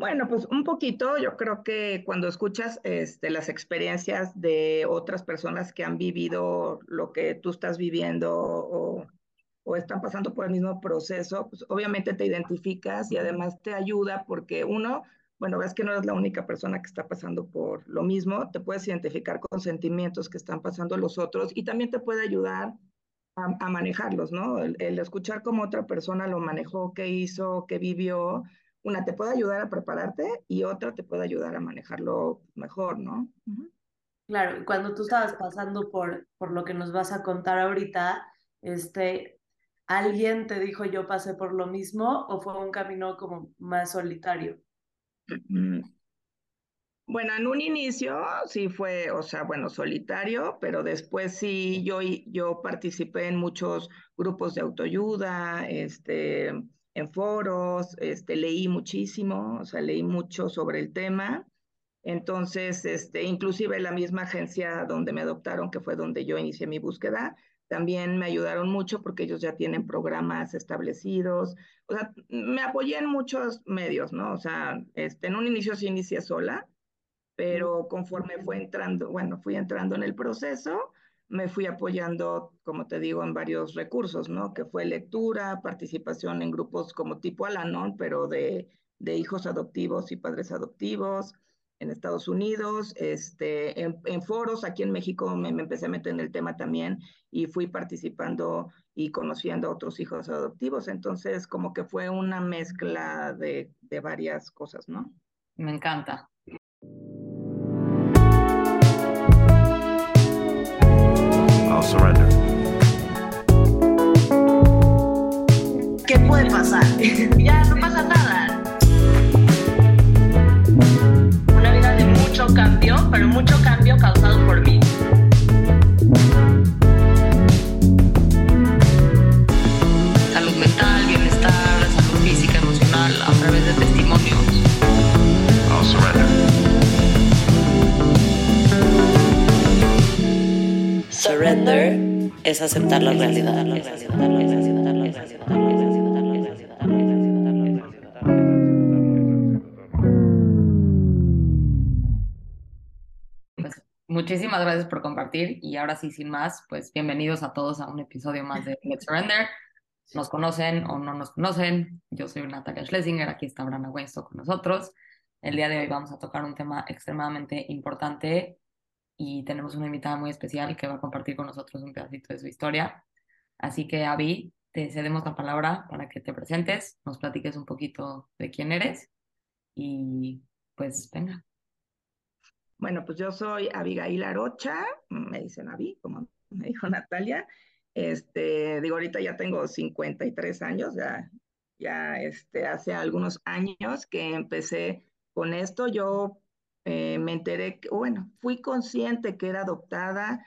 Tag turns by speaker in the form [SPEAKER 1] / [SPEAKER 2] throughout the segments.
[SPEAKER 1] Bueno, pues un poquito, yo creo que cuando escuchas este, las experiencias de otras personas que han vivido lo que tú estás viviendo o, están pasando por el mismo proceso, pues obviamente te identificas y además te ayuda porque uno, bueno, ves que no eres la única persona que está pasando por lo mismo, te puedes identificar con sentimientos que están pasando los otros y también te puede ayudar a, a manejarlos, ¿no? El, el, escuchar cómo otra persona lo manejó, qué hizo, qué vivió, una te puede ayudar a prepararte y otra te puede ayudar a manejarlo mejor, ¿no? Uh -huh.
[SPEAKER 2] Claro, cuando tú estabas pasando por, por lo que nos vas a contar ahorita, este, ¿alguien te dijo yo pasé por lo mismo o fue un camino como más solitario?
[SPEAKER 1] Bueno, en un inicio sí fue, o sea, bueno, solitario, pero después sí yo, yo participé en muchos grupos de autoayuda, este, en foros, este, leí muchísimo, o sea, leí mucho sobre el tema. Entonces, este, inclusive la misma agencia donde me adoptaron, que fue donde yo inicié mi búsqueda, también me ayudaron mucho porque ellos ya tienen programas establecidos. O sea, me apoyé en muchos medios, ¿no? O sea, este, en un inicio sí inicié sola, pero conforme fue entrando, bueno, fui entrando en el proceso, me fui apoyando, como te digo, en varios recursos, ¿no? Que fue lectura, participación en grupos como tipo Alanon, pero de, de hijos adoptivos y padres adoptivos en Estados Unidos, este, en, foros aquí en México me, me, empecé a meter en el tema también y fui participando y conociendo a otros hijos adoptivos. Entonces, como que fue una mezcla de, de varias cosas, ¿no?
[SPEAKER 3] Me encanta.
[SPEAKER 4] Surrender.
[SPEAKER 2] ¿Qué puede pasar? ya no pasa nada. Una vida de mucho cambio, pero mucho cambio causado por mí.
[SPEAKER 4] Surrender
[SPEAKER 5] es aceptar la realidad.
[SPEAKER 3] Pues muchísimas gracias por compartir y ahora sí, sin más, pues bienvenidos a todos a un episodio más de Let's Surrender. Nos conocen o no nos conocen, yo soy Natalia Schlesinger, aquí está Brana Weinstock con nosotros. El día de hoy vamos a tocar un tema extremadamente importante y tenemos una invitada muy especial que va a compartir con nosotros un pedacito de su historia. Así que, Avi, te cedemos la palabra para que te presentes, nos platiques un poquito de quién eres y pues venga.
[SPEAKER 1] Bueno, pues yo soy Abigail Arocha, me dicen Avi, como me dijo Natalia. Este, digo, ahorita ya tengo 53 años, ya, ya este, hace algunos años que empecé con esto. Yo eh, me enteré, bueno, fui consciente que era adoptada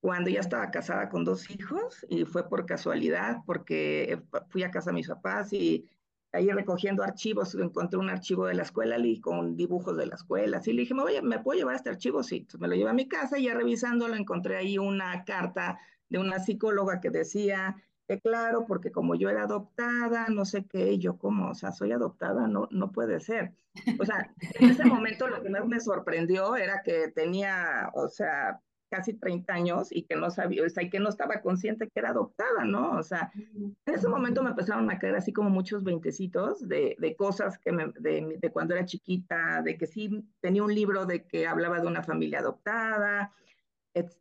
[SPEAKER 1] cuando ya estaba casada con dos hijos y fue por casualidad, porque fui a casa de mis papás y ahí recogiendo archivos, encontré un archivo de la escuela y con dibujos de la escuela. Y le dije, oye, ¿me puedo llevar este archivo? Sí, me lo llevé a mi casa y ya revisándolo encontré ahí una carta de una psicóloga que decía que claro, porque como yo era adoptada, no sé qué, yo como, o sea, soy adoptada, no, no puede ser. O sea, en ese momento lo que más me sorprendió era que tenía, o sea, casi 30 años y que no sabía, o sea, y que no estaba consciente que era adoptada, ¿no? O sea, en ese momento me empezaron a caer así como muchos veintecitos de, de cosas que me, de, de cuando era chiquita, de que sí tenía un libro de que hablaba de una familia adoptada,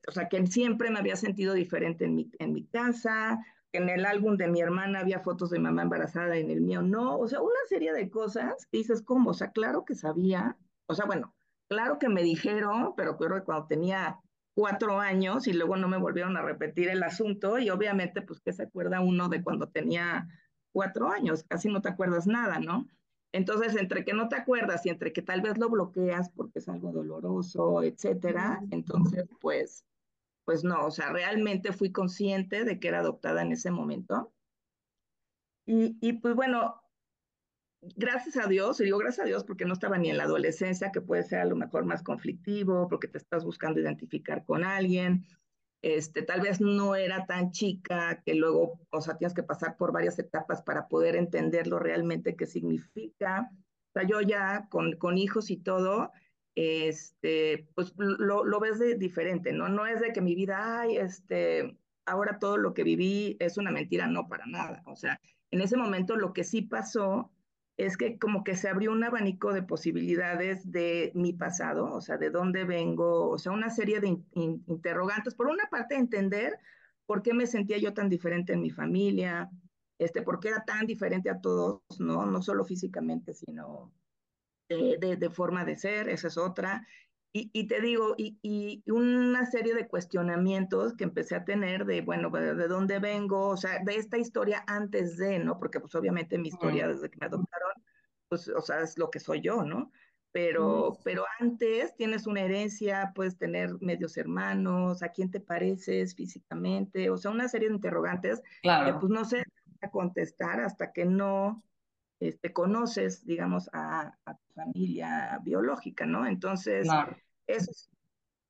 [SPEAKER 1] o sea, que siempre me había sentido diferente en mi, en mi casa, en el álbum de mi hermana había fotos de mamá embarazada en el mío no, o sea, una serie de cosas que dices, ¿cómo? O sea, claro que sabía, o sea, bueno, claro que me dijeron, pero creo que cuando tenía cuatro años y luego no me volvieron a repetir el asunto y obviamente, pues, ¿qué se acuerda uno de cuando tenía cuatro años? Casi no te acuerdas nada, ¿no? Entonces, entre que no te acuerdas y entre que tal vez lo bloqueas porque es algo doloroso, etcétera, entonces, pues, pues no, o sea, realmente fui consciente de que era adoptada en ese momento. Y, y pues bueno, gracias a Dios, y digo gracias a Dios porque no estaba ni en la adolescencia, que puede ser a lo mejor más conflictivo, porque te estás buscando identificar con alguien, este, tal vez no era tan chica que luego, o sea, tienes que pasar por varias etapas para poder entenderlo realmente qué significa. sea, yo ya con, con hijos y todo, este, pues lo, ves de diferente, ¿no? No es de que mi vida, ay, este, ahora todo lo que viví es una mentira, no para nada. O sea, en ese momento lo que sí pasó es que como que se abrió un abanico de posibilidades de mi pasado, o sea, de dónde vengo, o sea, una serie de in- in- interrogantes. Por una parte, entender por qué me sentía yo tan diferente en mi familia, este, por qué era tan diferente a todos, ¿no? No solo físicamente, sino de, de, de forma de ser, esa es otra. Y, y te digo, y, y, una serie de cuestionamientos que empecé a tener de, bueno, de, de, dónde vengo, o sea, de esta historia antes de, ¿no? Porque pues obviamente mi historia desde que me adoptaron, pues, o sea, es lo que soy yo, ¿no? Pero, pero antes tienes una herencia, puedes tener medios hermanos, a quién te pareces físicamente, o sea, una serie de interrogantes
[SPEAKER 3] claro.
[SPEAKER 1] que pues no sé contestar hasta que no este, conoces, digamos, a, a, tu familia biológica, ¿no? Entonces,
[SPEAKER 3] claro.
[SPEAKER 1] eso es,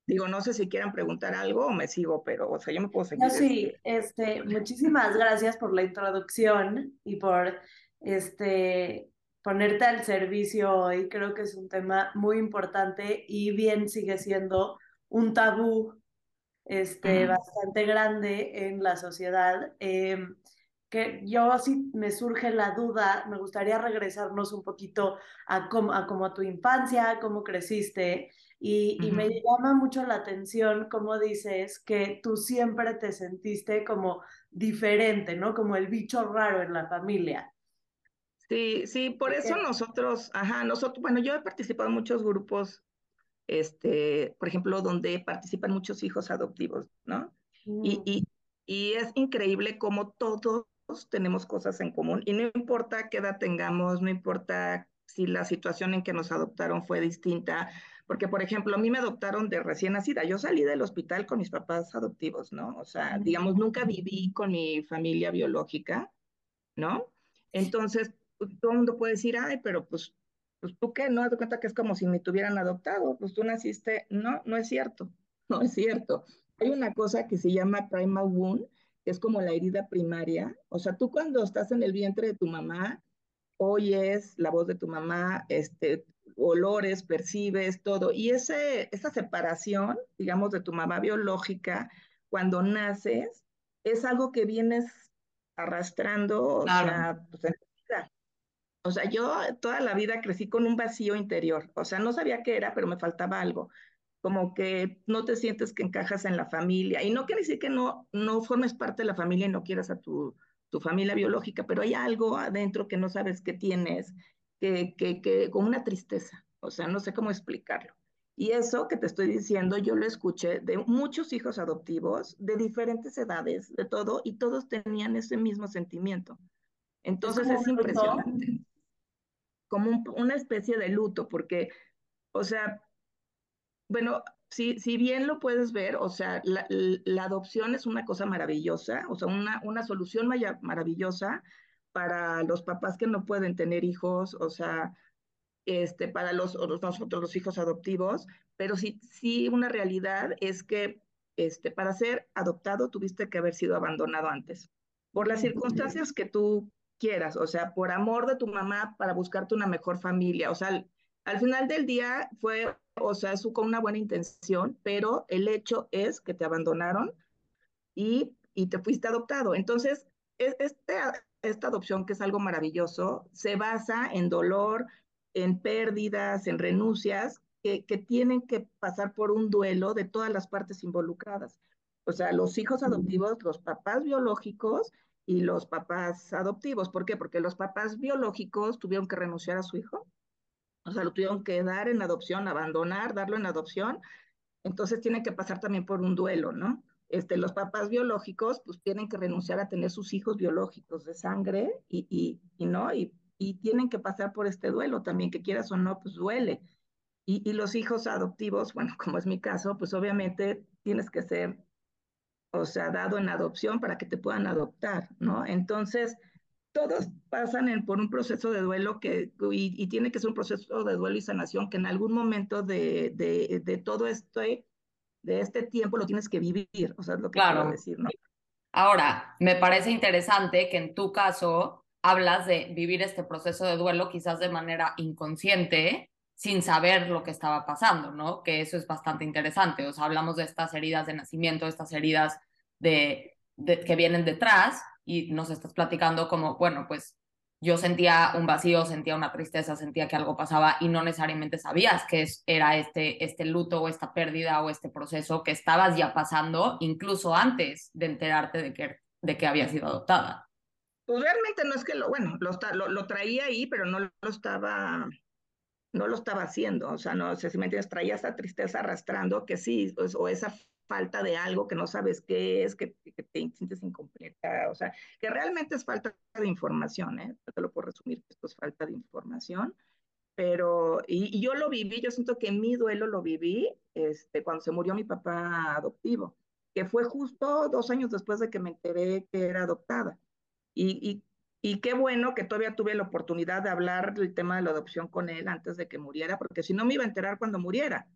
[SPEAKER 1] digo, no sé si quieran preguntar algo o me sigo, pero, o sea, yo me puedo seguir.
[SPEAKER 2] No, sí, este, muchísimas gracias por la introducción y por, este, ponerte al servicio hoy. Creo que es un tema muy importante y bien sigue siendo un tabú, este, uh -huh. bastante grande en la sociedad. Eh, que yo sí me surge la duda, me gustaría regresarnos un poquito a cómo, a cómo tu infancia, a cómo creciste, y, uh -huh. y, me llama mucho la atención cómo dices que tú siempre te sentiste como diferente, ¿no? Como el bicho raro en la familia.
[SPEAKER 1] Sí, sí, por eso nosotros, ajá, nosotros, bueno, yo he participado en muchos grupos, este, por ejemplo, donde participan muchos hijos adoptivos, ¿no? Uh -huh. y, y, y es increíble cómo todos tenemos cosas en común y no importa qué edad tengamos, no importa si la situación en que nos adoptaron fue distinta, porque por ejemplo a mí me adoptaron de recién nacida, yo salí del hospital con mis papás adoptivos, ¿no? O sea, digamos, nunca viví con mi familia biológica, ¿no? Entonces, todo el mundo puede decir, ay, pero pues, pues tú qué, no, te cuenta que es como si me tuvieran adoptado, pues tú naciste, no, no es cierto, no es cierto. Hay una cosa que se llama primal wound, que es como la herida primaria. O sea, tú cuando estás en el vientre de tu mamá, oyes la voz de tu mamá, este, olores, percibes todo. Y ese, esa separación, digamos, de tu mamá biológica, cuando naces, es algo que vienes arrastrando, claro. o sea, pues en la vida. O sea, yo toda la vida crecí con un vacío interior. O sea, no sabía qué era, pero me faltaba algo como que no te sientes que encajas en la familia. Y no quiere decir que no, no formes parte de la familia y no quieras a tu, tu familia biológica, pero hay algo adentro que no sabes qué tienes, que, que, que, como una tristeza. O sea, no sé cómo explicarlo. Y eso que te estoy diciendo, yo lo escuché de muchos hijos adoptivos, de diferentes edades, de todo, y todos tenían ese mismo sentimiento. Entonces es, es impresionante. Como un, una especie de luto, porque, o sea, bueno, si, si bien lo puedes ver, o sea, la, la, adopción es una cosa maravillosa, o sea, una, una solución maravillosa para los papás que no pueden tener hijos, o sea, este, para los, nosotros los hijos adoptivos, pero sí, sí una realidad es que este, para ser adoptado tuviste que haber sido abandonado antes, por las circunstancias que tú quieras, o sea, por amor de tu mamá para buscarte una mejor familia, o sea, al, al final del día fue o sea, es con una buena intención, pero el hecho es que te abandonaron y, y te fuiste adoptado. Entonces, este, esta adopción, que es algo maravilloso, se basa en dolor, en pérdidas, en renuncias, que, que tienen que pasar por un duelo de todas las partes involucradas. O sea, los hijos adoptivos, los papás biológicos y los papás adoptivos. ¿Por qué? Porque los papás biológicos tuvieron que renunciar a su hijo, o sea, lo tuvieron que dar en adopción, abandonar, darlo en adopción. Entonces tienen que pasar también por un duelo, ¿no? Este, los papás biológicos pues tienen que renunciar a tener sus hijos biológicos de sangre y, y, y no, y, y, tienen que pasar por este duelo también, que quieras o no, pues duele. Y, los hijos adoptivos, bueno, como es mi caso, pues obviamente tienes que ser, o sea, dado en adopción para que te puedan adoptar, ¿no? Entonces, todos pasan en, por un proceso de duelo que, y, y, tiene que ser un proceso de duelo y sanación que en algún momento de, de, de todo esto, de este tiempo lo tienes que vivir, o sea, es lo que
[SPEAKER 3] claro.
[SPEAKER 1] quiero decir, ¿no?
[SPEAKER 3] Ahora, me parece interesante que en tu caso hablas de vivir este proceso de duelo quizás de manera inconsciente, sin saber lo que estaba pasando, ¿no? Que eso es bastante interesante. O sea, hablamos de estas heridas de nacimiento, estas heridas de, de que vienen detrás y nos estás platicando como, bueno, pues yo sentía un vacío, sentía una tristeza, sentía que algo pasaba y no necesariamente sabías que es, era este, este luto o esta pérdida o este proceso que estabas ya pasando incluso antes de enterarte de que, de que había sido adoptada.
[SPEAKER 1] Pues realmente no es que lo, bueno, lo, lo, lo traía ahí, pero no lo estaba no lo estaba haciendo, o sea, no sé si me entiendes, traía esa tristeza arrastrando, que sí, o, o esa falta de algo que no sabes qué es, que, te sientes incompleta, o sea, que realmente es falta de información, ¿eh? Te lo puedo resumir, esto es falta de información, pero, y, yo lo viví, yo siento que mi duelo lo viví este, cuando se murió mi papá adoptivo, que fue justo dos años después de que me enteré que era adoptada. Y, y y qué bueno que todavía tuve la oportunidad de hablar del tema de la adopción con él antes de que muriera, porque si no me iba a enterar cuando muriera.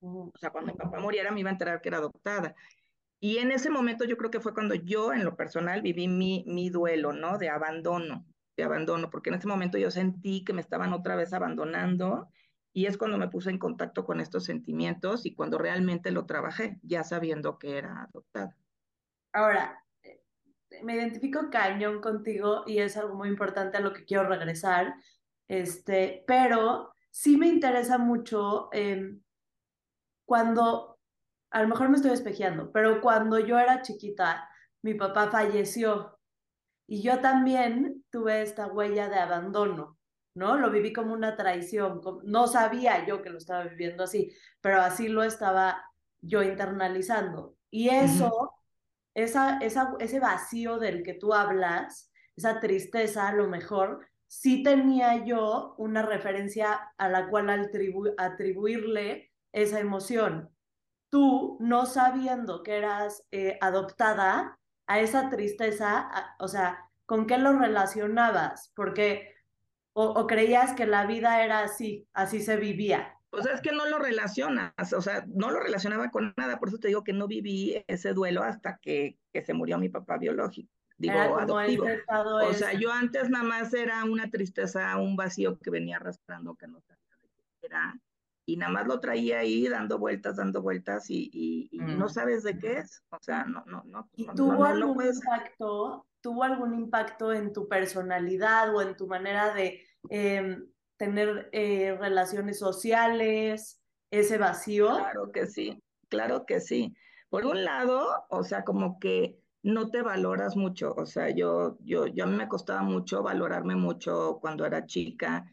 [SPEAKER 1] O sea, cuando mi papá muriera me iba a enterar que era adoptada. Y en ese momento yo creo que fue cuando yo en lo personal viví mi, mi duelo, ¿no? De abandono, de abandono, porque en ese momento yo sentí que me estaban otra vez abandonando y es cuando me puse en contacto con estos sentimientos y cuando realmente lo trabajé, ya sabiendo que era adoptada.
[SPEAKER 2] Ahora, me identifico cañón contigo y es algo muy importante a lo que quiero regresar, este, pero sí me interesa mucho eh, cuando, a lo mejor me estoy espejeando, pero cuando yo era chiquita, mi papá falleció y yo también tuve esta huella de abandono, ¿no? Lo viví como una traición, no sabía yo que lo estaba viviendo así, pero así lo estaba yo internalizando. Y eso... Uh -huh esa, esa, ese vacío del que tú hablas, esa tristeza, a lo mejor, sí tenía yo una referencia a la cual atribu atribuirle esa emoción. Tú, no sabiendo que eras eh, adoptada, a esa tristeza, a, o sea, ¿con qué lo relacionabas? Porque, o, o creías que la vida era así, así se vivía.
[SPEAKER 1] O sea, es que no lo relacionas, o sea, no lo relacionaba con nada, por eso te digo que no viví ese duelo hasta que, que se murió mi papá biológico, digo, adoptivo. O sea, yo antes nada más era una tristeza, un vacío que venía arrastrando, que no sabía de qué era, y nada más lo traía ahí dando vueltas, dando vueltas, y, y, y mm. no sabes de qué es, o sea, no, no, no.
[SPEAKER 2] ¿Y
[SPEAKER 1] no,
[SPEAKER 2] tuvo
[SPEAKER 1] no,
[SPEAKER 2] algún puedes... impacto, tuvo algún impacto en tu personalidad o en tu manera de... Eh, tener eh, relaciones sociales, ese vacío?
[SPEAKER 1] Claro que sí, claro que sí. Por un lado, o sea, como que no te valoras mucho, o sea, yo, yo, yo a mí me costaba mucho valorarme mucho cuando era chica,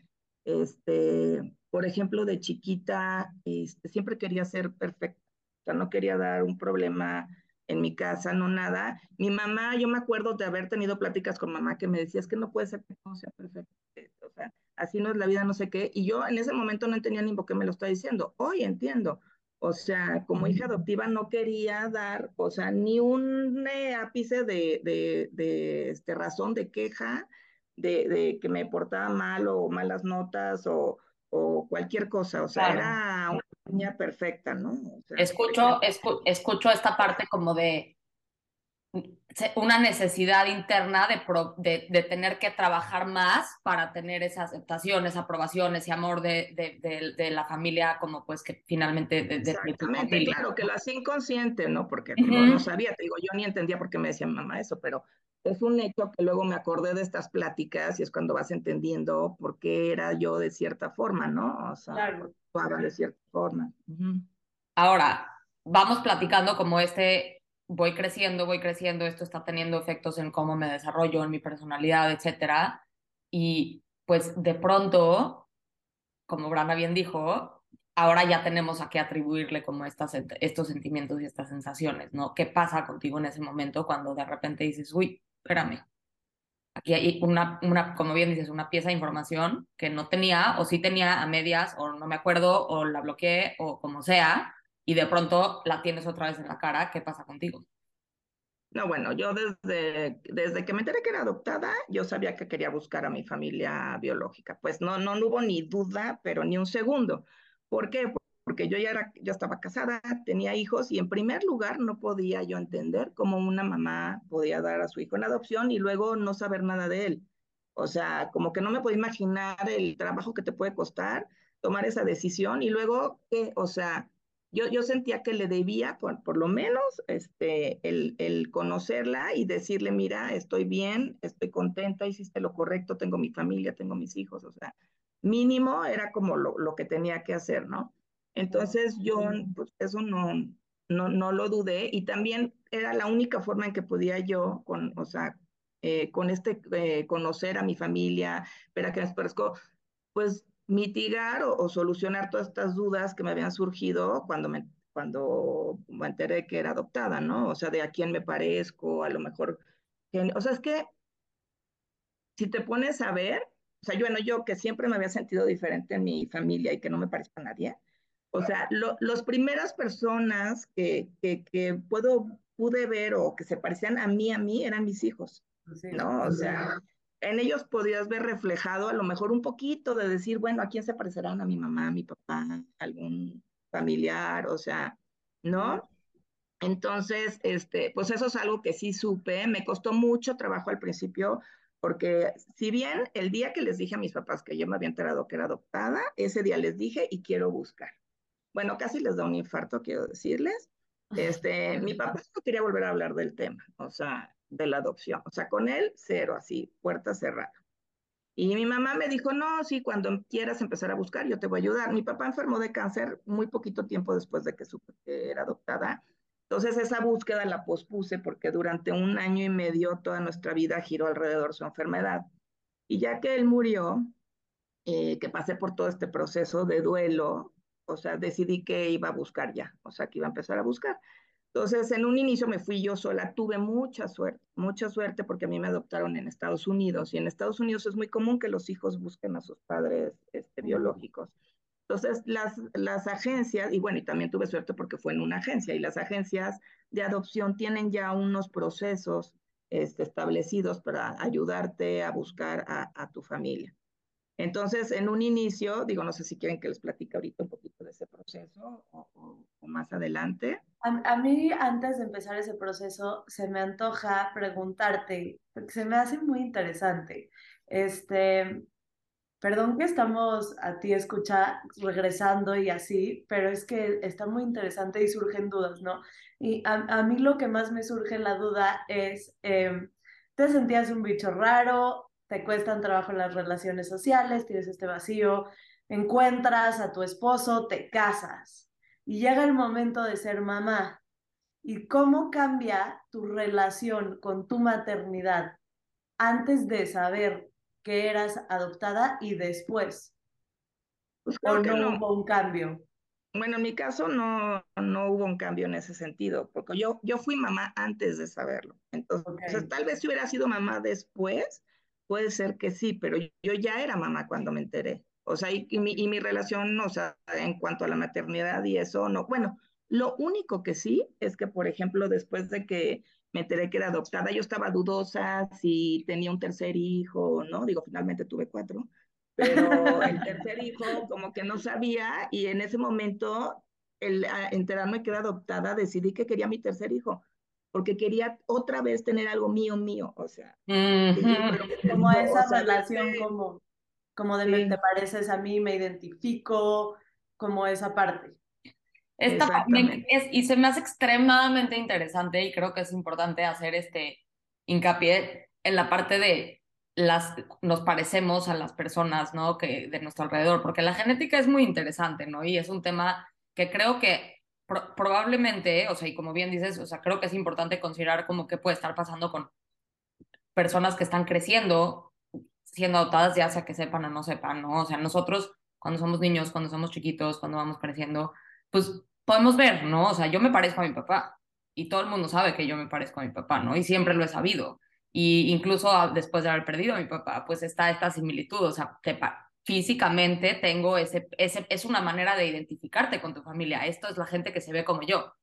[SPEAKER 1] este, por ejemplo, de chiquita, este, siempre quería ser perfecta, o sea, no quería dar un problema en mi casa, no nada. Mi mamá, yo me acuerdo de haber tenido pláticas con mamá que me decía, es que no puede ser que todo sea perfecto, o sea, así no es la vida, no sé qué. Y yo en ese momento no entendía ni por qué me lo está diciendo. Hoy entiendo. O sea, como hija adoptiva no quería dar, o sea, ni un eh, ápice de, de, de este, razón de queja de, de, que me portaba mal o malas notas o, o cualquier cosa. O sea, claro. era una niña perfecta, ¿no? O sea,
[SPEAKER 3] escucho, escu escucho esta parte como de una necesidad interna de, pro, de, de, tener que trabajar más para tener esa aceptación, esa aprobación, ese amor de, de, de la familia, como pues que finalmente de,
[SPEAKER 1] Exactamente, claro, que lo hacía inconsciente, ¿no? Porque uh -huh. no, no, sabía, te digo, yo ni entendía por qué me decía mamá eso, pero es un hecho que luego me acordé de estas pláticas y es cuando vas entendiendo por qué era yo de cierta forma, ¿no? O sea, claro. de cierta forma. Uh -huh.
[SPEAKER 3] Ahora, vamos platicando como este voy creciendo, voy creciendo, esto está teniendo efectos en cómo me desarrollo, en mi personalidad, etcétera. Y pues de pronto, como Branda bien dijo, ahora ya tenemos a qué atribuirle como estas, estos sentimientos y estas sensaciones, ¿no? ¿Qué pasa contigo en ese momento cuando de repente dices, uy, espérame, aquí hay una, una, como bien dices, una pieza de información que no tenía o sí tenía a medias o no me acuerdo o la bloqueé o como sea, y de pronto la tienes otra vez en la cara, ¿qué pasa contigo?
[SPEAKER 1] No, bueno, yo desde, desde que me enteré que era adoptada, yo sabía que quería buscar a mi familia biológica. Pues no, no, hubo ni duda, pero ni un segundo. ¿Por qué? Porque yo ya, era, ya estaba casada, tenía hijos y en primer lugar no podía yo entender cómo una mamá podía dar a su hijo en adopción y luego no saber nada de él. O sea, como que no me puedo imaginar el trabajo que te puede costar tomar esa decisión y luego. O sea, yo, yo sentía que le debía, por, por lo menos, este, el, el conocerla y decirle, mira, estoy bien, estoy contenta, hiciste lo correcto, tengo mi familia, tengo mis hijos, o sea, mínimo era como lo, lo que tenía que hacer, ¿no? Entonces yo, pues eso no, no, no lo dudé y también era la única forma en que podía yo, con, o sea, eh, con este, eh, conocer a mi familia, ver a qué me parezco, pues mitigar o, o, solucionar todas estas dudas que me habían surgido cuando me, cuando me enteré que era adoptada, ¿no? O sea, de a quién me parezco, a lo mejor, que, o sea, es que si te pones a ver, o sea, yo, bueno, yo que siempre me había sentido diferente en mi familia y que no me parezco a nadie, o sea, lo, las primeras personas que, que, que, puedo, pude ver o que se parecían a mí, a mí, eran mis hijos, sí, ¿no? O sea, en ellos podías ver reflejado a lo mejor un poquito de decir, bueno, ¿a quién se parecerán? A mi mamá, a mi papá, algún familiar, o sea, ¿no? Entonces, este, pues eso es algo que sí supe, me costó mucho trabajo al principio, porque si bien el día que les dije a mis papás que yo me había enterado que era adoptada, ese día les dije y quiero buscar bueno, casi les da un infarto, quiero decirles. Este, mi papá no quería volver a hablar del tema, o sea, de la adopción. O sea, con él, cero, así, puerta cerrada. Y mi mamá me dijo, no, sí, cuando quieras empezar a buscar, yo te voy a ayudar. Mi papá enfermó de cáncer muy poquito tiempo después de que supe que era adoptada. Entonces esa búsqueda la pospuse porque durante un año y medio toda nuestra vida giró alrededor de su enfermedad. Y ya que él murió, eh, que pasé por todo este proceso de duelo, o sea, decidí que iba a buscar ya, o sea, que iba a empezar a buscar. Entonces, en un inicio me fui yo sola, tuve mucha suerte, mucha suerte porque a mí me adoptaron en Estados Unidos y en Estados Unidos es muy común que los hijos busquen a sus padres este, biológicos. Entonces, las, las agencias, y bueno, y también tuve suerte porque fue en una agencia, y las agencias de adopción tienen ya unos procesos este, establecidos para ayudarte a buscar a, a tu familia. Entonces, en un inicio, digo, no sé si quieren que les platique ahorita un poquito de ese proceso o, o, o más adelante.
[SPEAKER 2] A, a, mí, antes de empezar ese proceso, se me antoja preguntarte, porque se me hace muy interesante. Este, perdón que estamos a ti escucha regresando y así, pero es que está muy interesante y surgen dudas, ¿no? Y a, a mí lo que más me surge la duda es, eh, ¿te sentías un bicho raro? Te cuestan trabajo las relaciones sociales, tienes este vacío, encuentras a tu esposo, te casas y llega el momento de ser mamá. ¿Y cómo cambia tu relación con tu maternidad antes de saber que eras adoptada y después?
[SPEAKER 1] Pues
[SPEAKER 2] ¿O no, no hubo un cambio?
[SPEAKER 1] Bueno, en mi caso no, no hubo un cambio en ese sentido, porque yo, yo fui mamá antes de saberlo. Entonces, okay. tal vez si hubiera sido mamá después, Puede ser que sí, pero yo ya era mamá cuando me enteré. O sea, y, y, mi, y mi relación, o sea, en cuanto a la maternidad y eso, no. Bueno, lo único que sí es que, por ejemplo, después de que me enteré que era adoptada, yo estaba dudosa si tenía un tercer hijo, ¿no? Digo, finalmente tuve cuatro, pero el tercer hijo como que no sabía y en ese momento, el enterarme que era adoptada, decidí que quería mi tercer hijo porque quería otra vez tener algo mío, mío, o sea.
[SPEAKER 2] Uh -huh. Como esa o sea, relación de, como, como de sí. me te pareces a mí, me identifico, como esa parte.
[SPEAKER 3] Esta, es, y se me hace extremadamente interesante y creo que es importante hacer este hincapié en la parte de las nos parecemos a las personas, ¿no? Que de nuestro alrededor, porque la genética es muy interesante, ¿no? Y es un tema que creo que pro probablemente, o sea, y como bien dices, o sea, creo que es importante considerar como que puede estar pasando con personas que están creciendo, siendo adoptadas, ya sea que sepan o no sepan, ¿no? O sea, nosotros cuando somos niños, cuando somos chiquitos, cuando vamos creciendo, pues podemos ver, ¿no? O sea, yo me parezco a mi papá y todo el mundo sabe que yo me parezco a mi papá, ¿no? Y siempre lo he sabido. Y incluso después de haber perdido a mi papá, pues está esta similitud, o sea, que físicamente tengo ese, ese, es una manera de identificarte con tu familia. Esto es la gente que se ve como yo,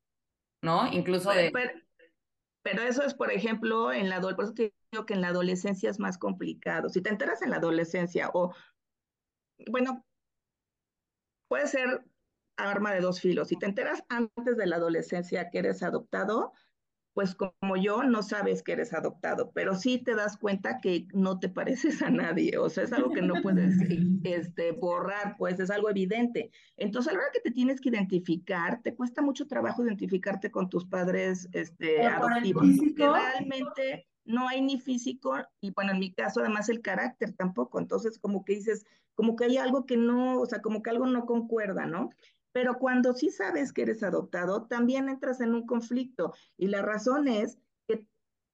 [SPEAKER 3] ¿no? Incluso de...
[SPEAKER 1] Pero, pero eso es, por ejemplo, en la, por eso te digo que en la adolescencia es más complicado. Si te enteras en la adolescencia o, bueno, puede ser arma de dos filos. Si te enteras antes de la adolescencia que eres adoptado, pues como yo, no sabes que eres adoptado, pero sí te das cuenta que no te pareces a nadie, o sea, es algo que no puedes este, borrar, pues es algo evidente. Entonces, a la hora que te tienes que identificar, te cuesta mucho trabajo identificarte con tus padres este, adoptivos, porque realmente no hay ni físico, y bueno, en mi caso además el carácter tampoco, entonces como que dices, como que hay algo que no, o sea, como que algo no concuerda, ¿no? Pero cuando sí sabes que eres adoptado, también entras en un conflicto. Y la razón es que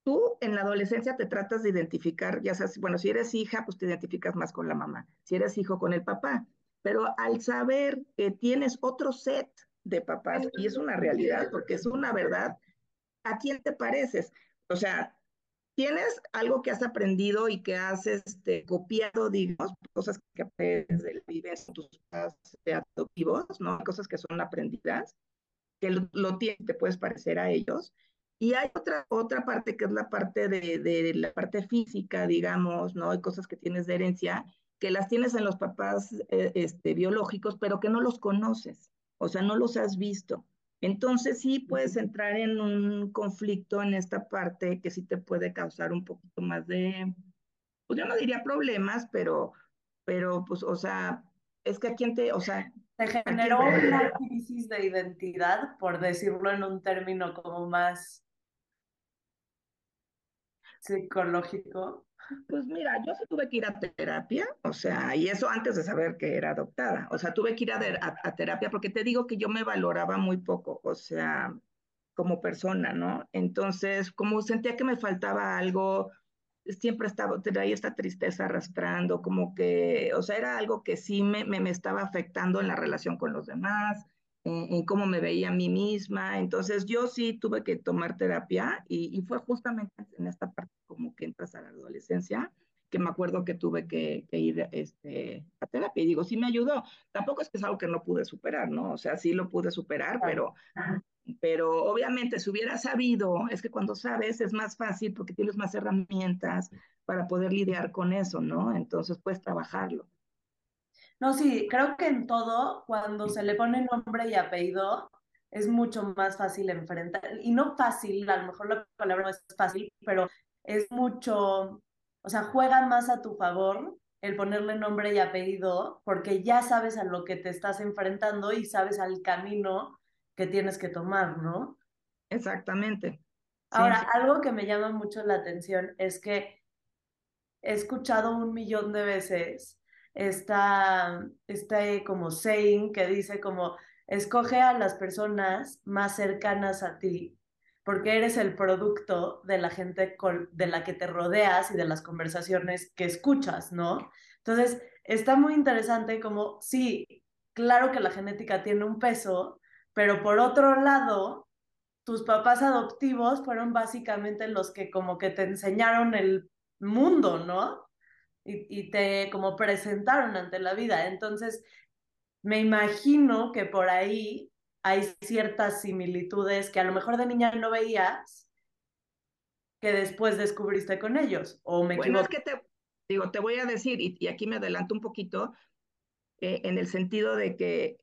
[SPEAKER 1] tú en la adolescencia te tratas de identificar, ya sabes, bueno, si eres hija, pues te identificas más con la mamá, si eres hijo con el papá. Pero al saber que tienes otro set de papás, y es una realidad, porque es una verdad, ¿a quién te pareces? O sea, tienes algo que has aprendido y que has este, copiado, digamos, cosas que aprendes de vives tus adoptivos, ¿no? Cosas que son aprendidas, que lo, tienes, te puedes parecer a ellos. Y hay otra, otra parte que es la parte de, de, la parte física, digamos, ¿no? Hay cosas que tienes de herencia, que las tienes en los papás eh, este, biológicos, pero que no los conoces, o sea, no los has visto. Entonces sí puedes entrar en un conflicto en esta parte que sí te puede causar un poquito más de, pues yo no diría problemas, pero, pero pues, o sea, es que a quién te, o sea...
[SPEAKER 2] Te generó una crisis de identidad, por decirlo en un término como más psicológico.
[SPEAKER 1] Pues mira, yo sí tuve que ir a terapia, o sea, y eso antes de saber que era adoptada, o sea, tuve que ir a, terapia porque te digo que yo me valoraba muy poco, o sea, como persona, ¿no? Entonces, como sentía que me faltaba algo, siempre estaba, traía esta tristeza arrastrando, como que, o sea, era algo que sí me, me, me estaba afectando en la relación con los demás, en, cómo me veía a mí misma. Entonces yo sí tuve que tomar terapia y, y, fue justamente en esta parte como que entras a la adolescencia que me acuerdo que tuve que, que, ir este, a terapia y digo, sí me ayudó. Tampoco es que es algo que no pude superar, ¿no? O sea, sí lo pude superar, pero, pero obviamente si hubiera sabido, es que cuando sabes es más fácil porque tienes más herramientas para poder lidiar con eso, ¿no? Entonces puedes trabajarlo.
[SPEAKER 2] No, sí, creo que en todo, cuando se le pone nombre y apellido, es mucho más fácil enfrentar. Y no fácil, a lo mejor la palabra no es fácil, pero es mucho, o sea, juega más a tu favor el ponerle nombre y apellido, porque ya sabes a lo que te estás enfrentando y sabes al camino que tienes que tomar, ¿no?
[SPEAKER 1] Exactamente.
[SPEAKER 2] Ahora, algo que me llama mucho la atención es que he escuchado un millón de veces esta, este como saying que dice como, escoge a las personas más cercanas a ti, porque eres el producto de la gente de la que te rodeas y de las conversaciones que escuchas, ¿no? Entonces, está muy interesante como, sí, claro que la genética tiene un peso, pero por otro lado, tus papás adoptivos fueron básicamente los que como que te enseñaron el mundo, ¿no? Y, te como presentaron ante la vida. Entonces, me imagino que por ahí hay ciertas similitudes que a lo mejor de niña no veías que después descubriste con ellos, o me
[SPEAKER 1] bueno, es que te, digo, te voy a decir, y, aquí me adelanto un poquito, eh, en el sentido de que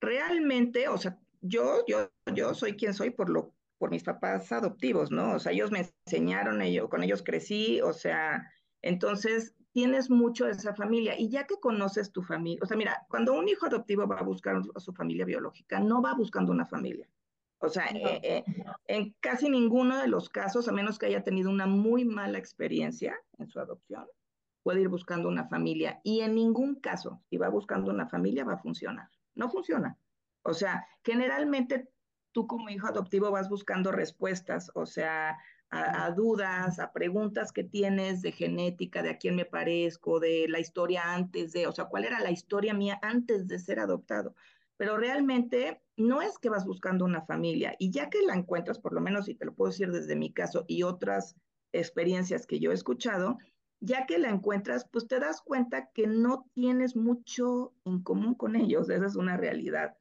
[SPEAKER 1] realmente, o sea, yo, yo, yo soy quien soy por lo por mis papás adoptivos, ¿no? O sea, ellos me enseñaron, yo, con ellos crecí, o sea, entonces, tienes mucho de esa familia y ya que conoces tu familia, o sea, mira, cuando un hijo adoptivo va a buscar a su familia biológica, no va buscando una familia. O sea, eh, eh, en casi ninguno de los casos, a menos que haya tenido una muy mala experiencia en su adopción, puede ir buscando una familia. Y en ningún caso, si va buscando una familia, va a funcionar. No funciona. O sea, generalmente tú como hijo adoptivo vas buscando respuestas, o sea, a, dudas, a preguntas que tienes de genética, de a quién me parezco, de la historia antes de, o sea, cuál era la historia mía antes de ser adoptado. Pero realmente no es que vas buscando una familia y ya que la encuentras, por lo menos, y te lo puedo decir desde mi caso y otras experiencias que yo he escuchado, ya que la encuentras, pues te das cuenta que no tienes mucho en común con ellos, esa es una realidad.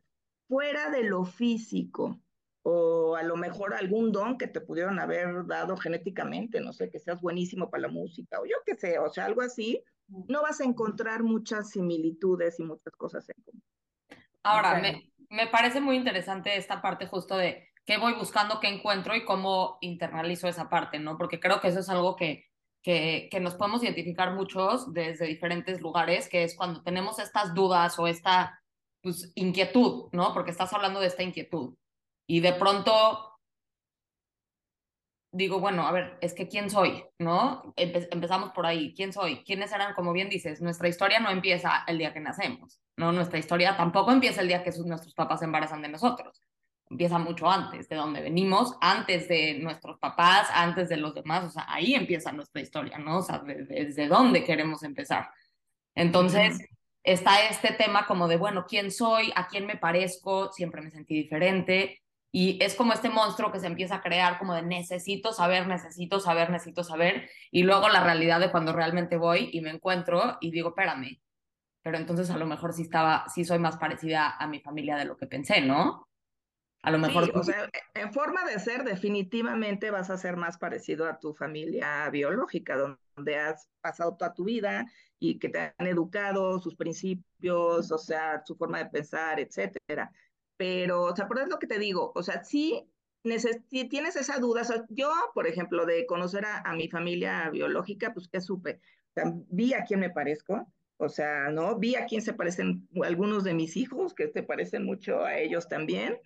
[SPEAKER 1] Fuera de lo físico, o a lo mejor algún don que te pudieron haber dado genéticamente, no sé, que seas buenísimo para la música o yo qué sé, o sea, algo así, no vas a encontrar muchas similitudes y muchas cosas en común.
[SPEAKER 3] Ahora, me, me, parece muy interesante esta parte justo de qué voy buscando, qué encuentro y cómo internalizo esa parte, ¿no? Porque creo que eso es algo que, que, que nos podemos identificar muchos desde diferentes lugares, que es cuando tenemos estas dudas o esta pues, inquietud, ¿no? Porque estás hablando de esta inquietud. Y de pronto digo, bueno, a ver, es que quién soy, ¿no? Empe empezamos por ahí, ¿quién soy? ¿Quiénes eran? Como bien dices, nuestra historia no empieza el día que nacemos, ¿no? Nuestra historia tampoco empieza el día que sus, nuestros papás se embarazan de nosotros. Empieza mucho antes, de donde venimos, antes de nuestros papás, antes de los demás, o sea, ahí empieza nuestra historia, ¿no? O sea, desde dónde queremos empezar. Entonces, está este tema como de, bueno, ¿quién soy? ¿A quién me parezco? Siempre me sentí diferente y es como este monstruo que se empieza a crear como de necesito saber, necesito saber, necesito saber. Y luego la realidad de cuando realmente voy y me encuentro y digo, espérame, pero entonces a lo mejor sí estaba, sí soy más parecida a mi familia de lo que pensé, ¿no? A lo mejor.
[SPEAKER 1] Sí, o sea, en forma de ser, definitivamente vas a ser más parecido a tu familia biológica, donde has pasado toda tu vida y que te han educado, sus principios, o sea, su forma de pensar, etcétera pero, o sea, por eso es lo que te digo, o sea, si, si tienes esa duda, o sea, yo, por ejemplo, de conocer a, a mi familia biológica, pues que supe, o sea, vi a quién me parezco, o sea, ¿no? Vi a quién se parecen algunos de mis hijos, que se parecen mucho a ellos también.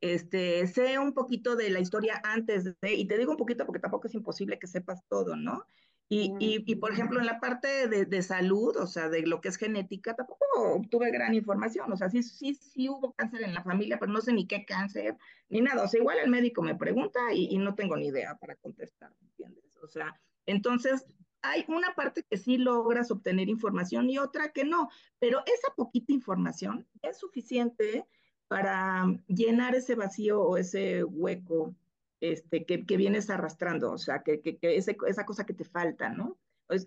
[SPEAKER 1] Este, sé un poquito de la historia antes de, y te digo un poquito porque tampoco es imposible que sepas todo, ¿no? Y, y, y, por ejemplo, en la parte de, de, salud, o sea, de lo que es genética, tampoco obtuve gran información. O sea, sí, sí, sí hubo cáncer en la familia, pero no sé ni qué cáncer, ni nada. O sea, igual el médico me pregunta y, y no tengo ni idea para contestar, ¿entiendes? O sea, entonces hay una parte que sí logras obtener información y otra que no, pero esa poquita información es suficiente para llenar ese vacío o ese hueco este, que, que vienes arrastrando, o sea, que, que, que ese, esa cosa que te falta, ¿no?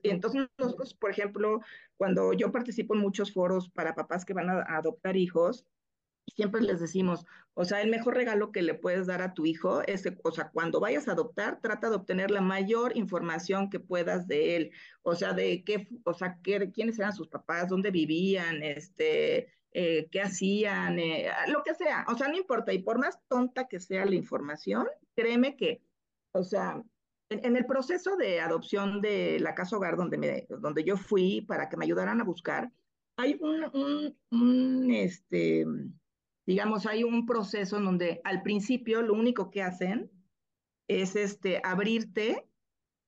[SPEAKER 1] Entonces, nosotros, por ejemplo, cuando yo participo en muchos foros para papás que van a adoptar hijos, siempre les decimos, o sea, el mejor regalo que le puedes dar a tu hijo es, o sea, cuando vayas a adoptar, trata de obtener la mayor información que puedas de él, o sea, de qué, o sea, qué, quiénes eran sus papás, dónde vivían, este, eh, qué hacían, eh, lo que sea, o sea, no importa, y por más tonta que sea la información, créeme que, o sea, en, el proceso de adopción de la casa hogar donde, donde yo fui para que me ayudaran a buscar, hay un, un, un, este, digamos, hay un proceso en donde al principio lo único que hacen es este, abrirte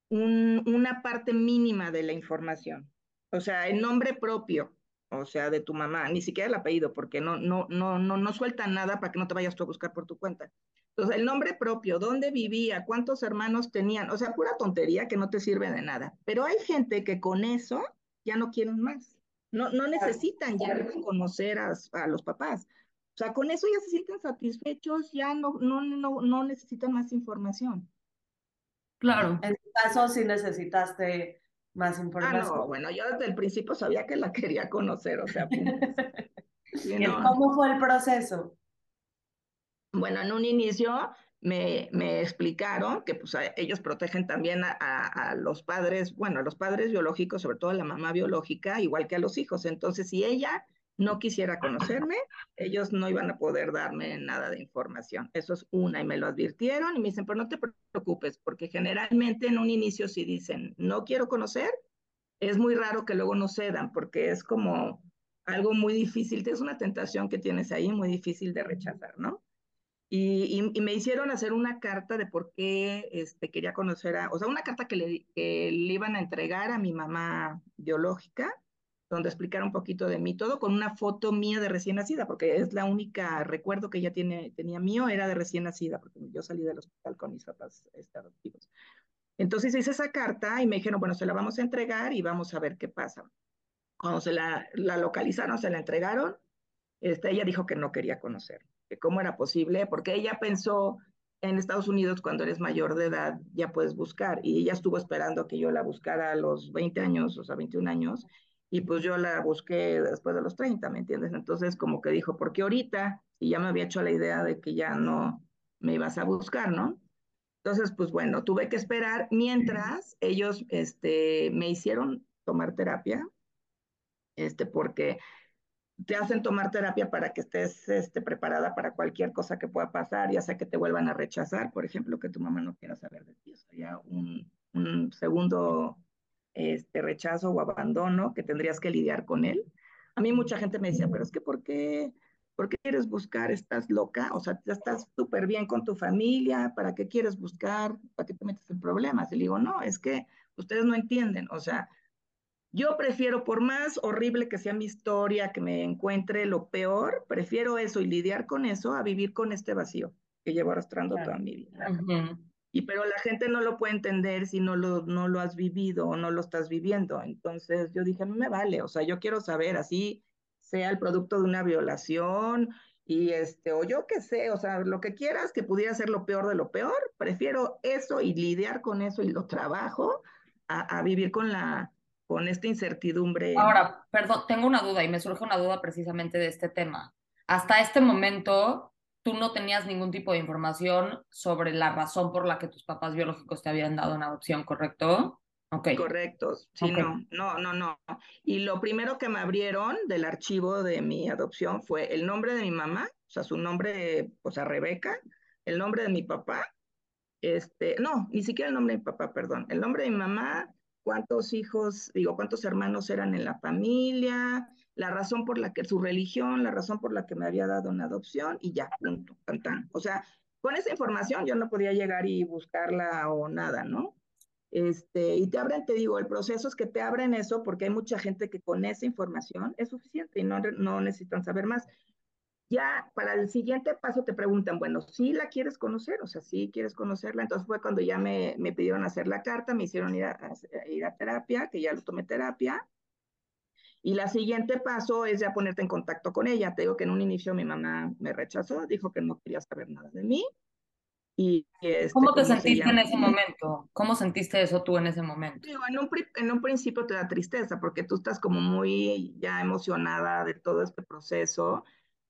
[SPEAKER 1] un, una parte mínima de la información, o sea, el nombre propio, o sea, de tu mamá, ni siquiera el apellido, porque no, no, no, no, no sueltan nada para que no te vayas tú a buscar por tu cuenta. Entonces, el nombre propio, dónde vivía, cuántos hermanos tenían, o sea, pura tontería que no te sirve de nada. Pero hay gente que con eso ya no quieren más. No, no necesitan ya conocer a, a los papás. O sea, con eso ya se sienten satisfechos, ya no, no, no, no necesitan más información.
[SPEAKER 3] Claro.
[SPEAKER 2] En tu caso, sí necesitaste más información.
[SPEAKER 1] Ah, no, bueno, yo desde el principio sabía que la quería conocer, o sea,
[SPEAKER 2] sí, no. ¿cómo fue el proceso?
[SPEAKER 1] Bueno, en un inicio me, me explicaron que pues, ellos protegen también a, a, a, los padres, bueno, a los padres biológicos, sobre todo a la mamá biológica, igual que a los hijos. Entonces, si ella no quisiera conocerme, ellos no iban a poder darme nada de información. Eso es una, y me lo advirtieron y me dicen, pero no te preocupes, porque generalmente en un inicio si dicen, no quiero conocer, es muy raro que luego no cedan, porque es como algo muy difícil, es una tentación que tienes ahí, muy difícil de rechazar, ¿no? Y, me hicieron hacer una carta de por qué este, quería conocer a, o sea, una carta que le iban a entregar a mi mamá biológica, donde explicara un poquito de mí, todo con una foto mía de recién nacida, porque es la única recuerdo que ella tiene, tenía mío, era de recién nacida, porque yo salí del hospital con mis papás adoptivos. Entonces hice esa carta y me dijeron, bueno, se la vamos a entregar y vamos a ver qué pasa. Cuando se la, la localizaron, se la entregaron, este, ella dijo que no quería conocer, que cómo era posible, porque ella pensó en Estados Unidos cuando eres mayor de edad ya puedes buscar y ella estuvo esperando que yo la buscara a los 20 años, o sea, 21 años, y pues yo la busqué después de los 30, ¿me entiendes? Entonces como que dijo, ¿por qué ahorita? Y ya me había hecho la idea de que ya no me ibas a buscar, ¿no? Entonces, pues bueno, tuve que esperar mientras ellos este, me hicieron tomar terapia, este, porque te hacen tomar terapia para que estés este, preparada para cualquier cosa que pueda pasar, ya sea que te vuelvan a rechazar, por ejemplo, que tu mamá no quiera saber de ti, o ya un, un segundo este, rechazo o abandono que tendrías que lidiar con él. A mí mucha gente me decía, pero es que ¿por qué, ¿por qué quieres buscar? ¿Estás loca? O sea, ya estás súper bien con tu familia, ¿para qué quieres buscar? ¿Para qué te metes en problemas? Y le digo, no, es que ustedes no entienden, o sea, yo prefiero, por más horrible que sea mi historia, que me encuentre lo peor, prefiero eso y lidiar con eso a vivir con este vacío que llevo arrastrando toda mi vida. Y pero la gente no lo puede entender si no lo, no lo has vivido o no lo estás viviendo. Entonces yo dije, no me vale, o sea, yo quiero saber, así sea el producto de una violación y este, o yo qué sé, o sea, lo que quieras que pudiera ser lo peor de lo peor, prefiero eso y lidiar con eso y lo trabajo a, a vivir con la, con esta incertidumbre.
[SPEAKER 3] Ahora, perdón, tengo una duda y me surge una duda precisamente de este tema. Hasta este momento, tú no tenías ningún tipo de información sobre la razón por la que tus papás biológicos te habían dado una adopción, ¿correcto?
[SPEAKER 1] Ok. Correcto, sí, no, no, no, no. Y lo primero que me abrieron del archivo de mi adopción fue el nombre de mi mamá, o sea, su nombre, o sea, Rebeca, el nombre de mi papá, este, no, ni siquiera el nombre de mi papá, perdón, el nombre de mi mamá, cuántos hijos, digo, cuántos hermanos eran en la familia, la razón por la que su religión, la razón por la que me había dado una adopción y ya, punto, tan, O sea, con esa información yo no podía llegar y buscarla o nada, ¿no? Este, y te abren, te digo, el proceso es que te abren eso porque hay mucha gente que con esa información es suficiente y no, no necesitan saber más. Ya para el siguiente paso te preguntan, bueno, si la quieres conocer, o sea, si quieres conocerla, entonces fue cuando ya me, me pidieron hacer la carta, me hicieron ir a, ir a terapia, que ya lo tomé terapia, y la siguiente paso es ya ponerte en contacto con ella. Te digo que en un inicio mi mamá me rechazó, dijo que no quería saber nada de mí. Y este,
[SPEAKER 3] ¿Cómo te sentiste en ese momento? ¿Cómo sentiste eso tú en ese momento?
[SPEAKER 1] Digo, en, un, en un principio te da tristeza porque tú estás como muy ya emocionada de todo este proceso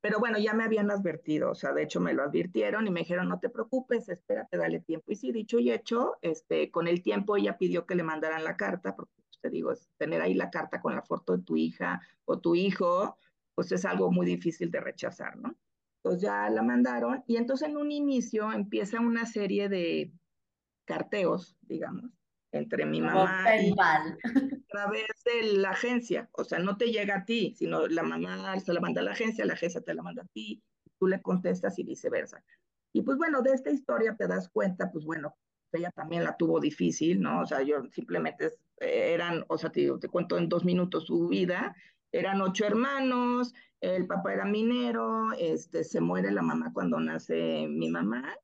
[SPEAKER 1] pero bueno, ya me habían advertido, o sea, de hecho me lo advirtieron y me dijeron, no te preocupes, espérate, dale tiempo. Y sí, dicho y hecho, este, con el tiempo ella pidió que le mandaran la carta, porque pues, te digo, tener ahí la carta con la foto de tu hija o tu hijo, pues es algo muy difícil de rechazar, ¿no? Entonces ya la mandaron y entonces en un inicio empieza una serie de carteos, digamos, entre mi mamá y a través de la agencia, o sea, no te llega a ti, sino la mamá se la manda a la agencia, la agencia te la manda a ti, tú le contestas y viceversa. Y pues bueno, de esta historia te das cuenta, pues bueno, ella también la tuvo difícil, ¿no? O sea, yo simplemente eran, o sea, te, te cuento en dos minutos su vida, eran ocho hermanos, el papá era minero, este, se muere la mamá cuando nace mi mamá,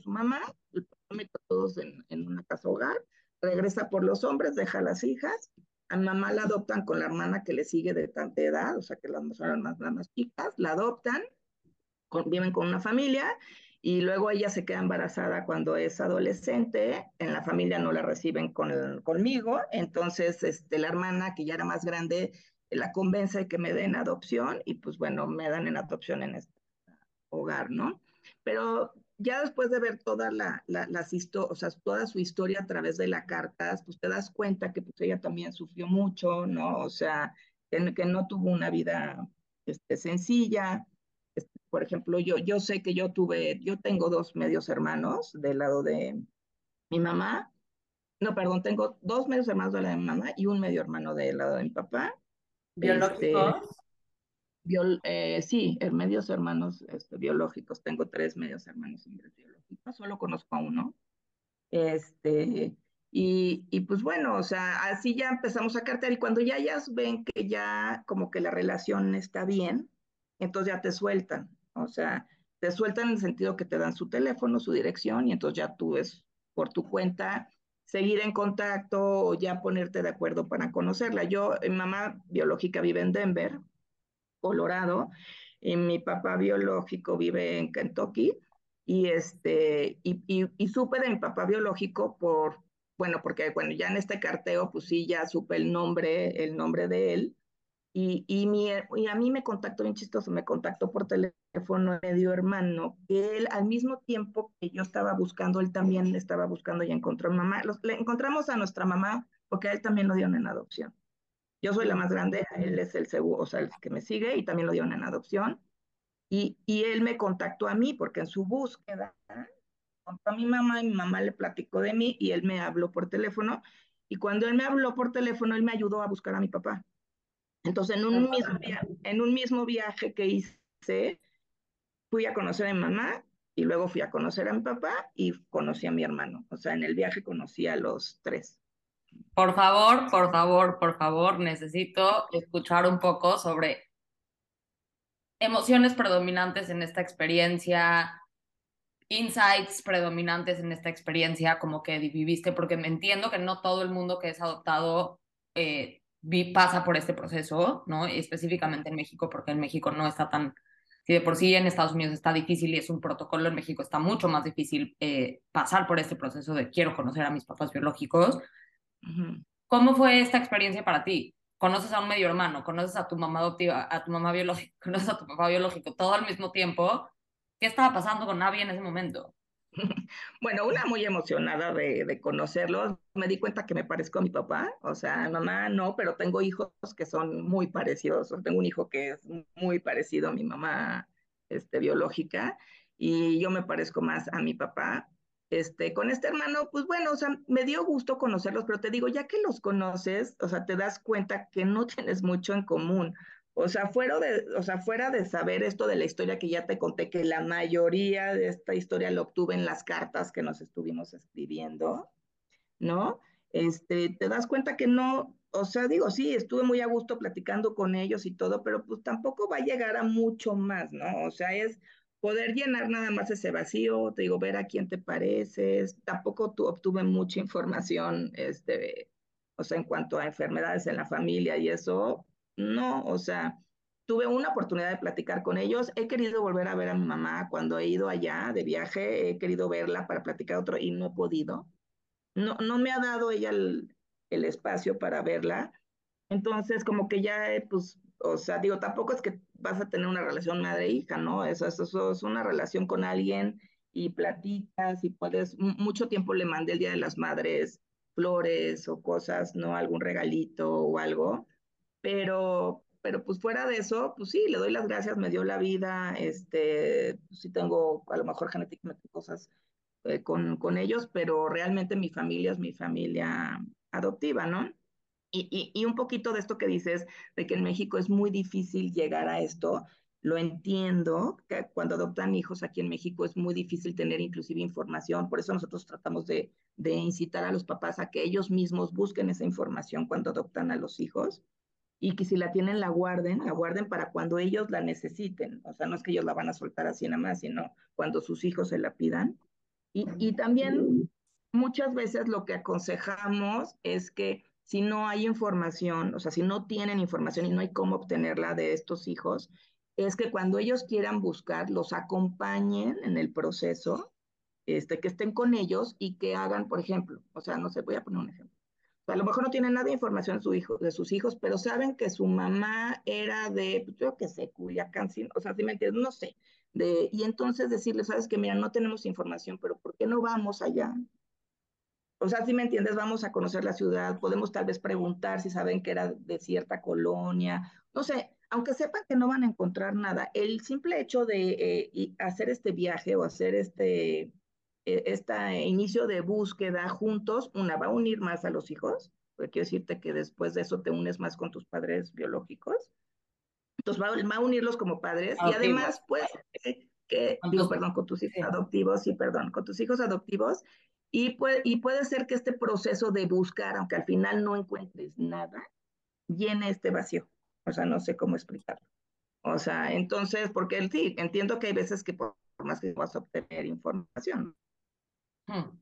[SPEAKER 1] su mamá, el papá mete a todos en, en una casa hogar, regresa por los hombres, deja las hijas, a mamá la adoptan con la hermana que le sigue de tanta edad, o sea que las son más, más chicas, la adoptan, viven con una familia y luego ella se queda embarazada cuando es adolescente, en la familia no la reciben con conmigo, entonces este, la hermana que ya era más grande la convence de que me den adopción y pues bueno, me dan en adopción en este hogar, ¿no? Pero ya después de ver toda la, la, las o sea, toda su historia a través de las cartas, pues te das cuenta que pues ella también sufrió mucho, ¿no? O sea, que, que no tuvo una vida este, sencilla. Por ejemplo, yo, yo sé que yo tuve, yo tengo dos medios hermanos del lado de mi mamá. No, perdón, tengo dos medios hermanos de la de mi mamá y un medio hermano del lado de mi papá.
[SPEAKER 2] ¿Biológicos? Este,
[SPEAKER 1] eh, sí, medios hermanos este, biológicos. Tengo tres medios hermanos biológicos, solo conozco a uno. Este, y, y, pues bueno, o sea, así ya empezamos a cartear y cuando ya ellas ven que ya como que la relación está bien, entonces ya te sueltan, o sea, te sueltan en el sentido que te dan su teléfono, su dirección y entonces ya tú es por tu cuenta seguir en contacto o ya ponerte de acuerdo para conocerla. Yo, mi mamá biológica vive en Denver, Colorado, y mi papá biológico vive en Kentucky, y, este, y, y, supe de mi papá biológico por, bueno, porque bueno, ya en este carteo, pues sí, ya supe el nombre, el nombre de él, y, y, mi, y a mí me contactó bien chistoso, me contactó por teléfono medio hermano, él al mismo tiempo que yo estaba buscando, él también estaba buscando y encontró a mamá. Le encontramos a nuestra mamá porque a él también lo dieron en adopción. Yo soy la más grande, él es el segundo, o sea, el que me sigue y también lo dieron en adopción. Y, y él me contactó a mí porque en su búsqueda contó a mi mamá y mi mamá le platicó de mí y él me habló por teléfono. Y cuando él me habló por teléfono, él me ayudó a buscar a mi papá. Entonces, en un mismo, en un mismo viaje que hice, fui a conocer a mi mamá y luego fui a conocer a mi papá y conocí a mi hermano. O sea, en el viaje conocí a los tres.
[SPEAKER 3] Por favor, por favor, por favor, necesito escuchar un poco sobre emociones predominantes en esta experiencia, insights predominantes en esta experiencia, como que viviste, porque me entiendo que no todo el mundo que es adoptado eh, pasa por este proceso, ¿no? Específicamente en México, porque en México no está tan, si de por sí en Estados Unidos está difícil y es un protocolo, en México está mucho más difícil eh, pasar por este proceso de quiero conocer a mis papás biológicos. ¿Cómo fue esta experiencia para ti? Conoces a un medio hermano, conoces a tu mamá adoptiva, a tu mamá biológica, conoces a tu papá biológico, todo al mismo tiempo. ¿Qué estaba pasando con Navi en ese momento?
[SPEAKER 1] Bueno, una muy emocionada de, conocerlos. Me di cuenta que me parezco a mi papá. O sea, mamá no, pero tengo hijos que son muy parecidos. Tengo un hijo que es muy parecido a mi mamá este, biológica y yo me parezco más a mi papá. Este, con este hermano, pues bueno, o sea, me dio gusto conocerlos, pero te digo, ya que los conoces, o sea, te das cuenta que no tienes mucho en común. O sea, fuera de, o sea, fuera de saber esto de la historia que ya te conté, que la mayoría de esta historia lo obtuve en las cartas que nos estuvimos escribiendo, ¿no? Este, te das cuenta que no, o sea, digo, sí, estuve muy a gusto platicando con ellos y todo, pero pues tampoco va a llegar a mucho más, ¿no? O sea, es poder llenar nada más ese vacío, te digo, ver a quién te pareces, tampoco tú obtuve mucha información, este, o sea, en cuanto a enfermedades en la familia y eso, no, o sea, tuve una oportunidad de platicar con ellos, he querido volver a ver a mi mamá cuando he ido allá de viaje, he querido verla para platicar otro y no he podido, no, no me ha dado ella el, espacio para verla, entonces como que ya, pues, o sea, digo, tampoco es que vas a tener una relación madre-hija, ¿no? Eso, eso, es una relación con alguien y platicas y puedes, mucho tiempo le mandé el Día de las Madres flores o cosas, ¿no? Algún regalito o algo, pero, pero pues fuera de eso, pues sí, le doy las gracias, me dio la vida, este, pues sí tengo a lo mejor genéticamente cosas eh, con, con ellos, pero realmente mi familia es mi familia adoptiva, ¿no? Y, y, un poquito de esto que dices, de que en México es muy difícil llegar a esto, lo entiendo, que cuando adoptan hijos aquí en México es muy difícil tener inclusive información, por eso nosotros tratamos de, de incitar a los papás a que ellos mismos busquen esa información cuando adoptan a los hijos y que si la tienen la guarden, la guarden para cuando ellos la necesiten, o sea, no es que ellos la van a soltar así nada más, sino cuando sus hijos se la pidan. Y, y también muchas veces lo que aconsejamos es que si no hay información, o sea, si no tienen información y no hay cómo obtenerla de estos hijos, es que cuando ellos quieran buscar, los acompañen en el proceso, este, que estén con ellos y que hagan, por ejemplo, o sea, no sé, voy a poner un ejemplo. A lo mejor no tienen nada de información de, de sus hijos, pero saben que su mamá era de, pues, yo qué sé, Culiacán, o sea, si me entiendes, no sé. De, y entonces decirles, sabes que, mira, no tenemos información, pero ¿por qué no vamos allá? O sea, si me entiendes, vamos a conocer la ciudad, podemos tal vez preguntar si saben que era de cierta colonia, no sé, aunque sepan que no van a encontrar nada, el simple hecho de eh, hacer este viaje o hacer este, este inicio de búsqueda juntos, una va a unir más a los hijos, porque quiero decirte que después de eso te unes más con tus padres biológicos, entonces va, a unirlos como padres y además, pues, que, digo, perdón, con tus hijos adoptivos, sí, perdón, con tus hijos adoptivos, y puede, y puede ser que este proceso de buscar, aunque al final no encuentres nada, llene este vacío. O sea, no sé cómo explicarlo. O sea, entonces, porque sí, entiendo que hay veces que por más que vas a obtener información.
[SPEAKER 2] Hmm.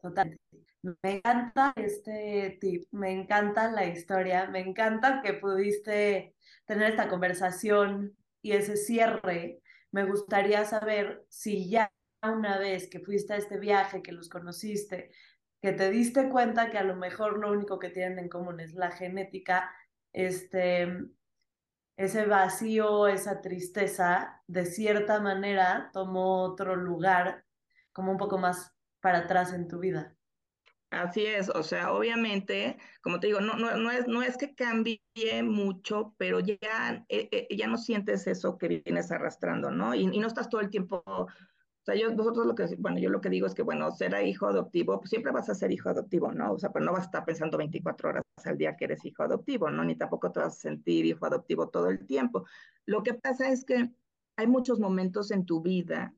[SPEAKER 2] Total. Me encanta este tip, me encanta la historia, me encanta que pudiste tener esta conversación y ese cierre. Me gustaría saber si ya una vez que fuiste a este viaje, que los conociste, que te diste cuenta que a lo mejor lo único que tienen en común es la genética, este, ese vacío, esa tristeza, de cierta manera tomó otro lugar como un poco más para atrás en tu vida.
[SPEAKER 1] Así es, o sea, obviamente, como te digo, no, no, no, es, no es que cambie mucho, pero ya, eh, eh, ya no sientes eso que vienes arrastrando, ¿no? Y, y no estás todo el tiempo, o sea, yo, nosotros lo que, bueno, yo lo que digo es que, bueno, ser hijo adoptivo, pues siempre vas a ser hijo adoptivo, ¿no? O sea, pero no vas a estar pensando 24 horas al día que eres hijo adoptivo, ¿no? Ni tampoco te vas a sentir hijo adoptivo todo el tiempo. Lo que pasa es que hay muchos momentos en tu vida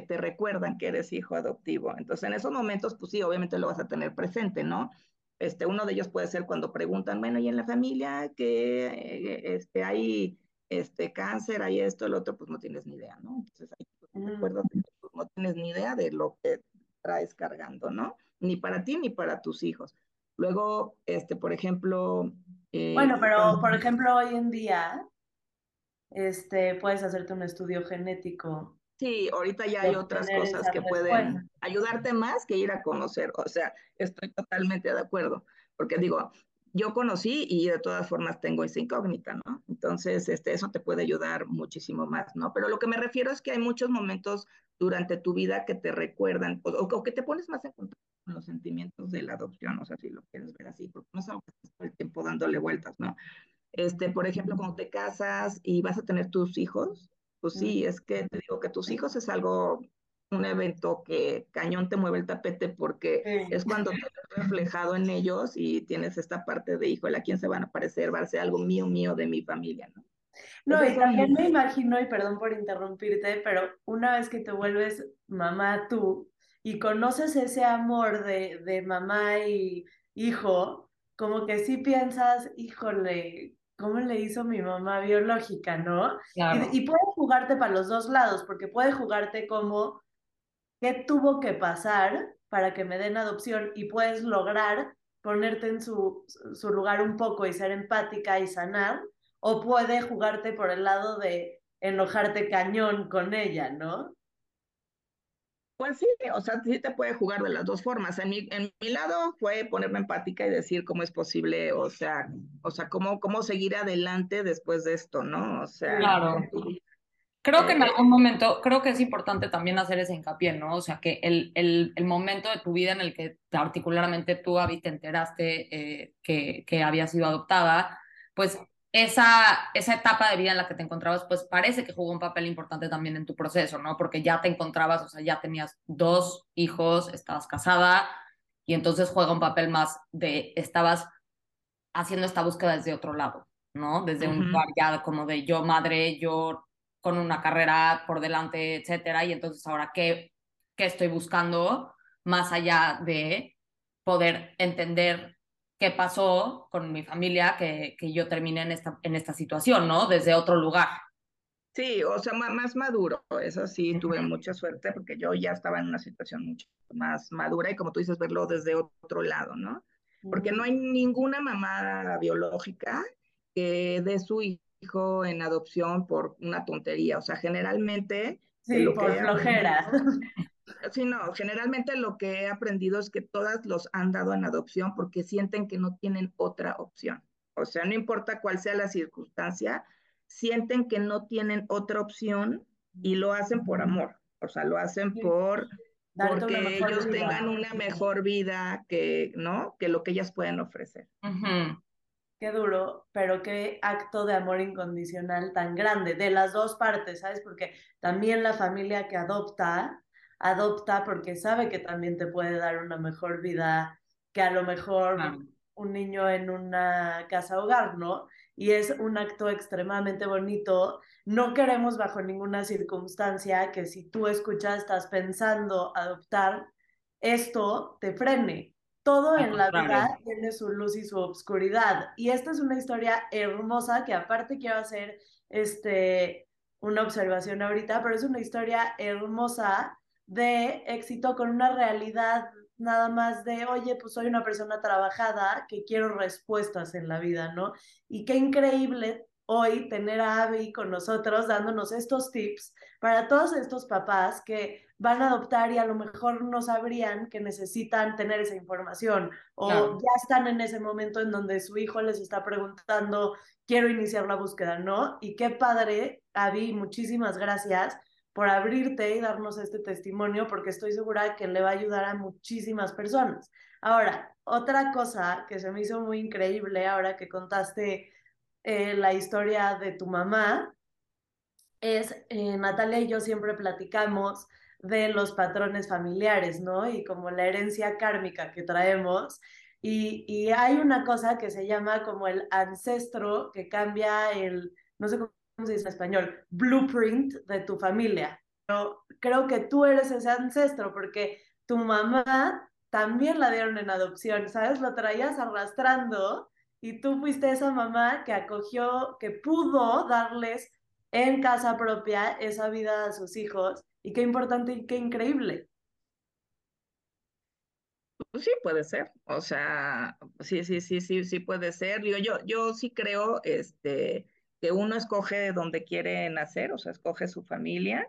[SPEAKER 1] que te recuerdan que eres hijo adoptivo. Entonces, en esos momentos, pues sí, obviamente lo vas a tener presente, ¿no? Este, uno de ellos puede ser cuando preguntan, bueno, ¿y en la familia que eh, este, hay este, cáncer, hay esto, el otro? Pues no tienes ni idea, ¿no? Entonces, ahí pues,
[SPEAKER 2] Mm.
[SPEAKER 1] que pues, no tienes ni idea de lo que traes cargando, ¿no? Ni para ti ni para tus hijos. Luego, este, por ejemplo... eh,
[SPEAKER 2] Bueno, pero
[SPEAKER 1] cuando-
[SPEAKER 2] por ejemplo, hoy en día, este, puedes hacerte un estudio genético.
[SPEAKER 1] Sí, ahorita ya hay otras cosas que
[SPEAKER 2] respuesta.
[SPEAKER 1] pueden ayudarte más que ir a conocer. O sea, estoy totalmente de acuerdo, porque digo, yo conocí y de todas formas tengo esa incógnita, ¿no? Entonces, este, eso te puede ayudar muchísimo más, ¿no? Pero lo que me refiero es que hay muchos momentos durante tu vida que te recuerdan o, o que te pones más en contacto con los sentimientos de la adopción, o sea, si lo quieres ver así, porque no es algo que estás todo el tiempo dándole vueltas, ¿no? Este, por ejemplo, cuando te casas y vas a tener tus hijos, pues sí, es que te digo que tus hijos es algo, un evento que cañón te mueve el tapete porque
[SPEAKER 2] Sí.
[SPEAKER 1] es cuando te ves reflejado en ellos y tienes esta parte de, híjole, ¿a quién se van a parecer? Va a ser algo mío, mío de mi familia, ¿no?
[SPEAKER 2] No,
[SPEAKER 1] Entonces,
[SPEAKER 2] y también me imagino, y perdón por interrumpirte, pero una vez que te vuelves mamá tú y conoces ese amor de, de mamá y hijo, como que sí piensas, híjole, ¿cómo le hizo mi mamá biológica, no?
[SPEAKER 3] Claro.
[SPEAKER 2] Y, y puede jugarte para los dos lados, porque puede jugarte como qué tuvo que pasar para que me den adopción y puedes lograr ponerte en su, su lugar un poco y ser empática y sanar, o puede jugarte por el lado de enojarte cañón con ella, ¿no?
[SPEAKER 1] Pues sí, o sea, sí te puede jugar de las dos formas. En mi, en mi lado fue ponerme empática y decir cómo es posible, o sea, o sea, cómo, cómo seguir adelante después de esto, ¿no? O sea,
[SPEAKER 3] Claro. Creo que en
[SPEAKER 1] Eh,
[SPEAKER 3] algún momento, creo que es importante también hacer ese hincapié, ¿no? O sea, que el, el, el momento de tu vida en el que particularmente tú, Abby, te enteraste eh, que, que había sido adoptada, pues esa, esa etapa de vida en la que te encontrabas, pues parece que jugó un papel importante también en tu proceso, ¿no? Porque ya te encontrabas, o sea, ya tenías dos hijos, estabas casada, y entonces juega un papel más de, estabas haciendo esta búsqueda desde otro lado, ¿no? Desde un
[SPEAKER 1] Ujú.
[SPEAKER 3] lugar ya como de yo madre, yo con una carrera por delante, etcétera, y entonces ahora qué, qué estoy buscando más allá de poder entender qué pasó con mi familia, que, que yo terminé en esta, en esta situación, ¿no? Desde otro lugar.
[SPEAKER 1] Sí, o sea, más maduro, eso sí, tuve mucha suerte porque yo ya estaba en una situación mucho más madura y como tú dices, verlo desde otro lado, ¿no? Porque no hay ninguna mamá biológica que dé su hijo en adopción por una tontería, o sea, generalmente
[SPEAKER 2] Sí,
[SPEAKER 1] lo
[SPEAKER 2] por
[SPEAKER 1] que
[SPEAKER 2] flojera.
[SPEAKER 1] Sí, no, generalmente lo que he aprendido es que todas los han dado en adopción porque sienten que no tienen otra opción. O sea, no importa cuál sea la circunstancia, sienten que no tienen otra opción y lo hacen por amor. O sea, lo hacen por porque ellos
[SPEAKER 2] vida.
[SPEAKER 1] tengan una mejor vida que, ¿no? Que lo que ellas pueden ofrecer.
[SPEAKER 3] Ujú.
[SPEAKER 2] Qué duro, pero qué acto de amor incondicional tan grande, de las dos partes, ¿sabes? Porque también la familia que adopta, adopta porque sabe que también te puede dar una mejor vida que a lo mejor un niño en una casa hogar, ¿no? Y es un acto extremadamente bonito. No queremos bajo ninguna circunstancia que si tú escuchas, estás pensando adoptar, esto te frene. Todo en la vida tiene su luz y su obscuridad. Y esta es una historia hermosa que aparte quiero hacer este, una observación ahorita, pero es una historia hermosa de éxito con una realidad nada más de, oye, pues soy una persona trabajada que quiero respuestas en la vida, ¿no? Y qué increíble hoy tener a Abby con nosotros dándonos estos tips para todos estos papás que van a adoptar y a lo mejor no sabrían que necesitan tener esa información o
[SPEAKER 3] Claro.
[SPEAKER 2] ya están en ese momento en donde su hijo les está preguntando, quiero iniciar la búsqueda, ¿no? Y qué padre, Abby, muchísimas gracias por abrirte y darnos este testimonio, porque estoy segura que le va a ayudar a muchísimas personas. Ahora, otra cosa que se me hizo muy increíble ahora que contaste eh, la historia de tu mamá, es eh, Natalia y yo siempre platicamos de los patrones familiares, ¿no? Y como la herencia kármica que traemos. Y, y, hay una cosa que se llama como el ancestro que cambia el, no sé cómo se dice en español, blueprint de tu familia. Pero creo que tú eres ese ancestro porque tu mamá también la dieron en adopción, ¿sabes? Lo traías arrastrando y tú fuiste esa mamá que acogió, que pudo darles en casa propia esa vida a sus hijos. Y qué importante y qué increíble.
[SPEAKER 1] Pues sí, puede ser. O sea, sí, sí, sí, sí, sí puede ser. Digo, yo, yo sí creo este, que uno escoge donde quiere nacer, o sea, escoge su familia.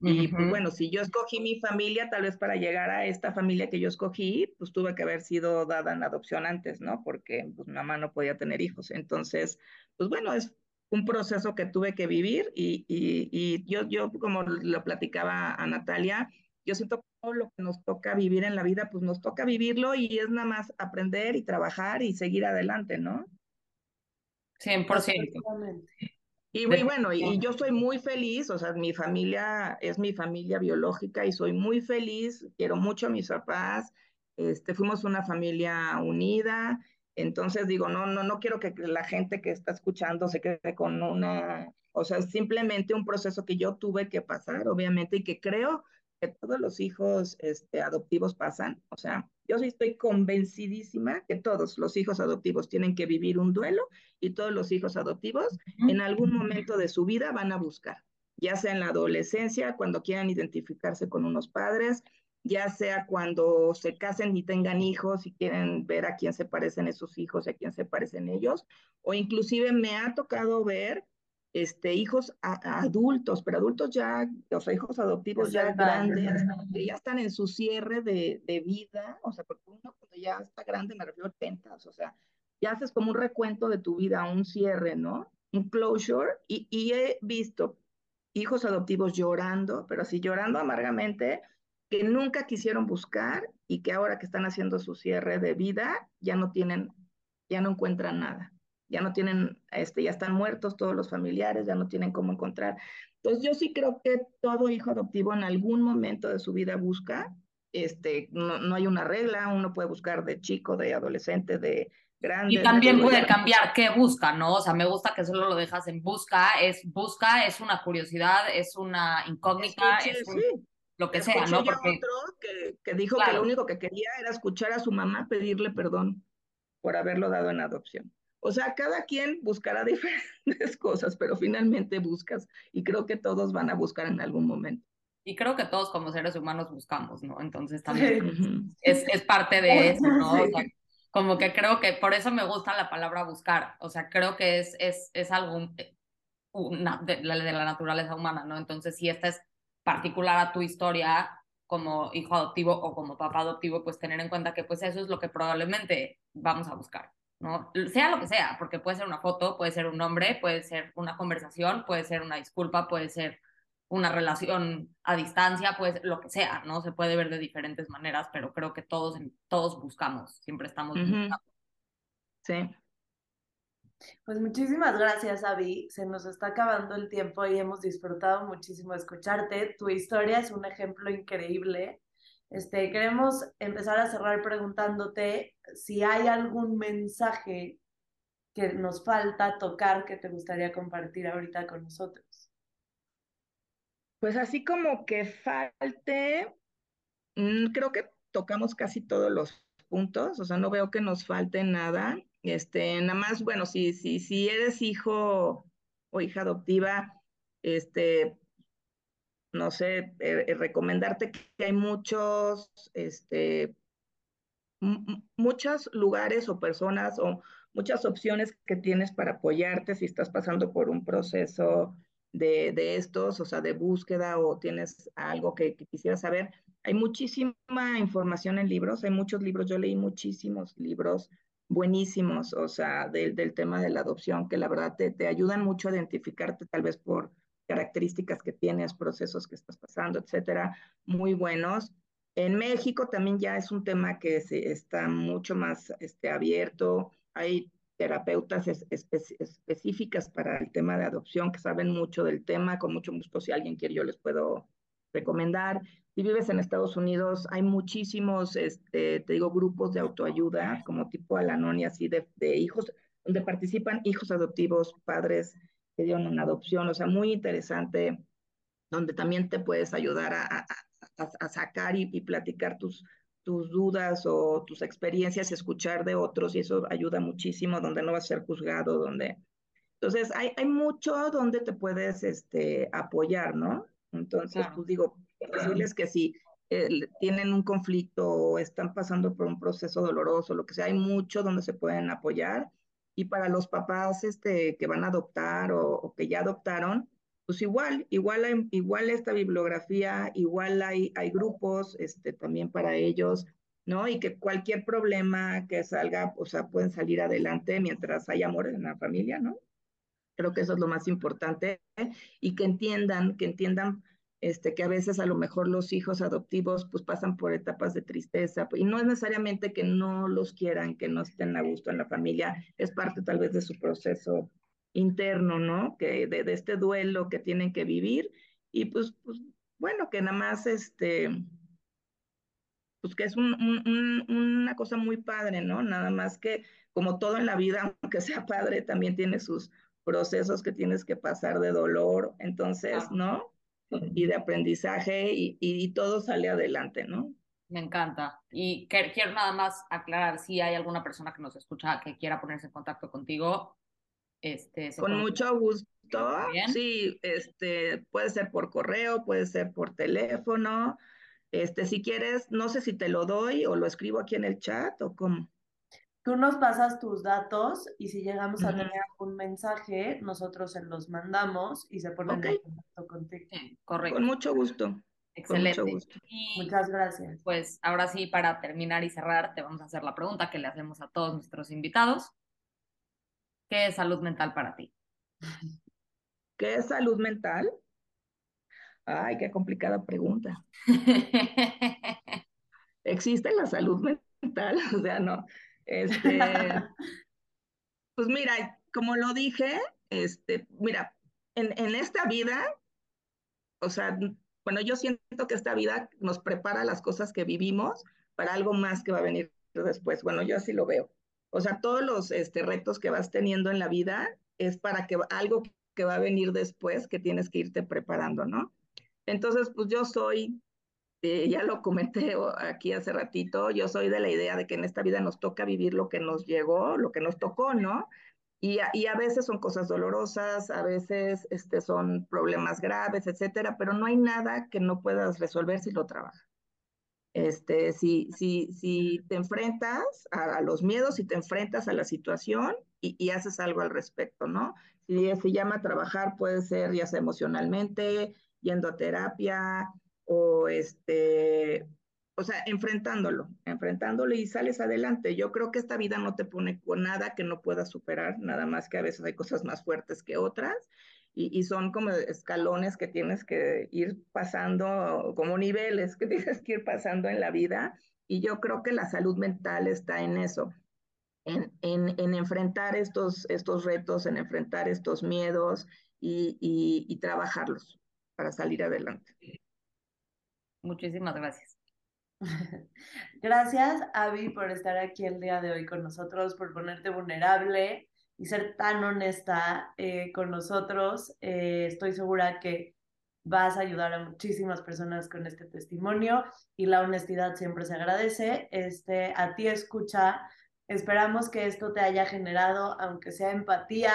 [SPEAKER 1] Y pues bueno, si yo escogí mi familia, tal vez para llegar a esta familia que yo escogí, pues tuve que haber sido dada en adopción antes, ¿no? Porque pues mi mamá no podía tener hijos. Entonces, pues bueno, es un proceso que tuve que vivir y, y, y yo, yo, como lo platicaba a Natalia, yo siento que todo lo que nos toca vivir en la vida, pues nos toca vivirlo y es nada más aprender y trabajar y seguir adelante, ¿no?
[SPEAKER 3] 100%.
[SPEAKER 1] Y, y bueno, y, y, yo soy muy feliz, o sea, mi familia es mi familia biológica y soy muy feliz, quiero mucho a mis papás, este, fuimos una familia unida, entonces digo, no, no, no quiero que la gente que está escuchando se quede con una, o sea, simplemente un proceso que yo tuve que pasar, obviamente, y que creo que todos los hijos este, adoptivos pasan. O sea, yo sí estoy convencidísima que todos los hijos adoptivos tienen que vivir un duelo y todos los hijos adoptivos en algún momento de su vida van a buscar, ya sea en la adolescencia, cuando quieran identificarse con unos padres, ya sea cuando se casen y tengan hijos y quieren ver a quién se parecen esos hijos y a quién se parecen ellos, o inclusive me ha tocado ver este, hijos a, a adultos, pero adultos ya, o sea, hijos adoptivos ya grandes, que ya están en su cierre de, de, vida, o sea, porque uno cuando ya está grande, me refiero a tentas, o sea, ya haces como un recuento de tu vida, un cierre, ¿no? Un closure, y, y he visto hijos adoptivos llorando, pero así llorando amargamente, que nunca quisieron buscar y que ahora que están haciendo su cierre de vida ya no tienen, ya no encuentran nada, ya no tienen, este, ya están muertos todos los familiares, ya no tienen cómo encontrar. Entonces yo sí creo que todo hijo adoptivo en algún momento de su vida busca, este, no, no hay una regla, uno puede buscar de chico, de adolescente, de grande.
[SPEAKER 3] Y también puede cambiar qué busca, ¿no? O sea, me gusta que solo lo dejas en busca, es busca, es una curiosidad, es una incógnita, es un...
[SPEAKER 1] sí
[SPEAKER 3] lo que sea, ¿no?
[SPEAKER 1] Porque... otro que, que dijo claro. que lo único que quería era escuchar a su mamá pedirle perdón por haberlo dado en adopción. O sea, cada quien buscará diferentes cosas, pero finalmente buscas y creo que todos van a buscar en algún momento.
[SPEAKER 3] Y creo que todos como seres humanos buscamos, ¿no? Entonces también es, es, parte de eso, ¿no? O sea, como que creo que por eso me gusta la palabra buscar, o sea, creo que es, es, es algo una, de, de la naturaleza humana, ¿no? Entonces, si esta es particular a tu historia como hijo adoptivo o como papá adoptivo, pues tener en cuenta que pues eso es lo que probablemente vamos a buscar, ¿no? Sea lo que sea, porque puede ser una foto, puede ser un nombre, puede ser una conversación, puede ser una disculpa, puede ser una relación a distancia, pues lo que sea, ¿no? Se puede ver de diferentes maneras, pero creo que todos, todos buscamos, siempre estamos buscando.
[SPEAKER 1] Uh -huh. Sí.
[SPEAKER 2] Pues muchísimas gracias, Avi. Se nos está acabando el tiempo y hemos disfrutado muchísimo de escucharte. Tu historia es un ejemplo increíble. Este, queremos empezar a cerrar preguntándote si hay algún mensaje que nos falta tocar que te gustaría compartir ahorita con nosotros.
[SPEAKER 1] Pues así como que falte, creo que tocamos casi todos los puntos, o sea, no veo que nos falte nada. Este, nada más, bueno, si, si, si eres hijo o hija adoptiva, este, no sé, eh, recomendarte que hay muchos, este, muchos lugares o personas o muchas opciones que tienes para apoyarte si estás pasando por un proceso de, de estos, o sea, de búsqueda o tienes algo que, que quisieras saber. Hay muchísima información en libros, hay muchos libros, yo leí muchísimos libros buenísimos, o sea, del, del tema de la adopción, que la verdad te, te ayudan mucho a identificarte tal vez por, características que tienes, procesos que estás pasando, etcétera, muy buenos. En México también ya es un tema que se, está mucho más este, abierto. Hay terapeutas es, espe específicas para el tema de adopción que saben mucho del tema. Con mucho gusto, si alguien quiere, yo les puedo recomendar. Si vives en Estados Unidos, hay muchísimos, este, te digo, grupos de autoayuda, como tipo Alanon y así, de, de hijos, donde participan hijos adoptivos, padres que dieron una adopción, o sea, muy interesante, donde también te puedes ayudar a, a, a sacar y, y, platicar tus, tus dudas o tus experiencias, escuchar de otros, y eso ayuda muchísimo, donde no vas a ser juzgado, donde... Entonces, hay, hay mucho donde te puedes este, apoyar, ¿no? Entonces, claro. pues digo, decirles que si eh, tienen un conflicto o están pasando por un proceso doloroso, lo que sea, hay mucho donde se pueden apoyar. Y para los papás este, que van a adoptar o, que ya adoptaron, pues igual, igual, igual esta bibliografía, igual hay, hay grupos este, también para ellos, ¿no? Y que cualquier problema que salga, o sea, pueden salir adelante mientras hay amor en la familia, ¿no? Creo que eso es lo más importante y que entiendan, que entiendan este, que a veces a lo mejor los hijos adoptivos pues pasan por etapas de tristeza y no es necesariamente que no los quieran, que no estén a gusto en la familia, es parte tal vez de su proceso interno, ¿no? Que de, de este duelo que tienen que vivir y pues, pues bueno, que nada más este, pues que es un, un, un, una cosa muy padre, ¿no? Nada más que como todo en la vida, aunque sea padre, también tiene sus procesos que tienes que pasar de dolor, entonces. ¿no? Y de aprendizaje y, y, todo sale adelante, ¿no?
[SPEAKER 3] Me encanta. Y quiero nada más aclarar si hay alguna persona que nos escucha que quiera ponerse en contacto contigo. Este,
[SPEAKER 1] Con mucho gusto. Sí, este, puede ser por correo, puede ser por teléfono. Este, si quieres, no sé si te lo doy o lo escribo aquí en el chat o cómo.
[SPEAKER 2] Tú nos pasas tus datos y si llegamos a tener un mensaje, nosotros se los mandamos y se ponen okay. en contacto contigo.
[SPEAKER 3] Sí, correcto.
[SPEAKER 1] Con mucho gusto.
[SPEAKER 3] Excelente.
[SPEAKER 1] Con mucho gusto.
[SPEAKER 2] Y Muchas gracias.
[SPEAKER 3] Pues ahora sí, para terminar y cerrar, te vamos a hacer la pregunta que le hacemos a todos nuestros invitados. ¿Qué es salud mental para ti?
[SPEAKER 1] ¿Qué es salud mental? Ay, qué complicada pregunta. ¿Existe la salud mental? O sea, no. Este, pues mira, como lo dije, este, mira, en, en esta vida, o sea, bueno, yo siento que esta vida nos prepara las cosas que vivimos para algo más que va a venir después. Bueno, yo así lo veo. O sea, todos los este, retos que vas teniendo en la vida es para que algo que va a venir después que tienes que irte preparando, ¿no? Entonces, pues yo soy eh, ya lo comenté aquí hace ratito, yo soy de la idea de que en esta vida nos toca vivir lo que nos llegó, lo que nos tocó, ¿no? Y a, veces son cosas dolorosas, a veces este, son problemas graves, etcétera, pero no hay nada que no puedas resolver si lo trabajas. Este, si, si, si te enfrentas a, a, los miedos, si te enfrentas a la situación y, y haces algo al respecto, ¿no? Si se llama trabajar, puede ser ya sea emocionalmente, yendo a terapia, o este, o sea, enfrentándolo, enfrentándolo y sales adelante. Yo creo que esta vida no te pone con nada que no puedas superar, nada más que a veces hay cosas más fuertes que otras y, y son como escalones que tienes que ir pasando, como niveles que tienes que ir pasando en la vida. Y yo creo que la salud mental está en eso, en, en, en enfrentar estos, estos retos, en enfrentar estos miedos y, y trabajarlos para salir adelante.
[SPEAKER 3] Muchísimas gracias.
[SPEAKER 2] Gracias, Avi, por estar aquí el día de hoy con nosotros, por ponerte vulnerable y ser tan honesta eh, con nosotros. Eh, estoy segura que vas a ayudar a muchísimas personas con este testimonio y la honestidad siempre se agradece. Este, a ti escucha, esperamos que esto te haya generado, aunque sea empatía,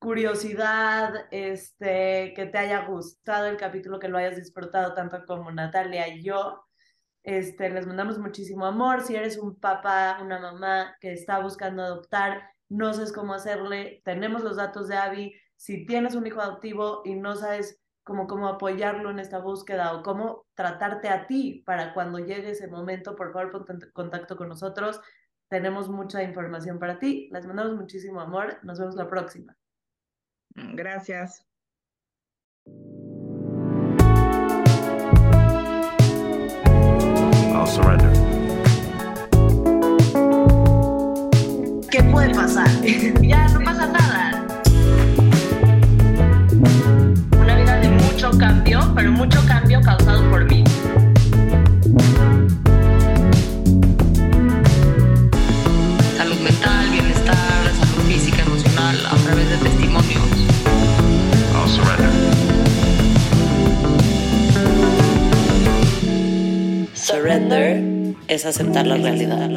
[SPEAKER 2] curiosidad, este, que te haya gustado el capítulo, que lo hayas disfrutado tanto como Natalia y yo. Este, les mandamos muchísimo amor. Si eres un papá, una mamá que está buscando adoptar, no sabes cómo hacerle, tenemos los datos de Abby. Si tienes un hijo adoptivo y no sabes cómo, cómo apoyarlo en esta búsqueda o cómo tratarte a ti para cuando llegue ese momento, por favor, ponte en contacto con nosotros. Tenemos mucha información para ti. Les mandamos muchísimo amor. Nos vemos la próxima.
[SPEAKER 1] Gracias.
[SPEAKER 4] I'll surrender.
[SPEAKER 5] ¿Qué puede pasar? ya no pasa nada.
[SPEAKER 3] Una vida de mucho cambio, pero mucho cambio causado por mí.
[SPEAKER 6] Surrender es aceptar la realidad.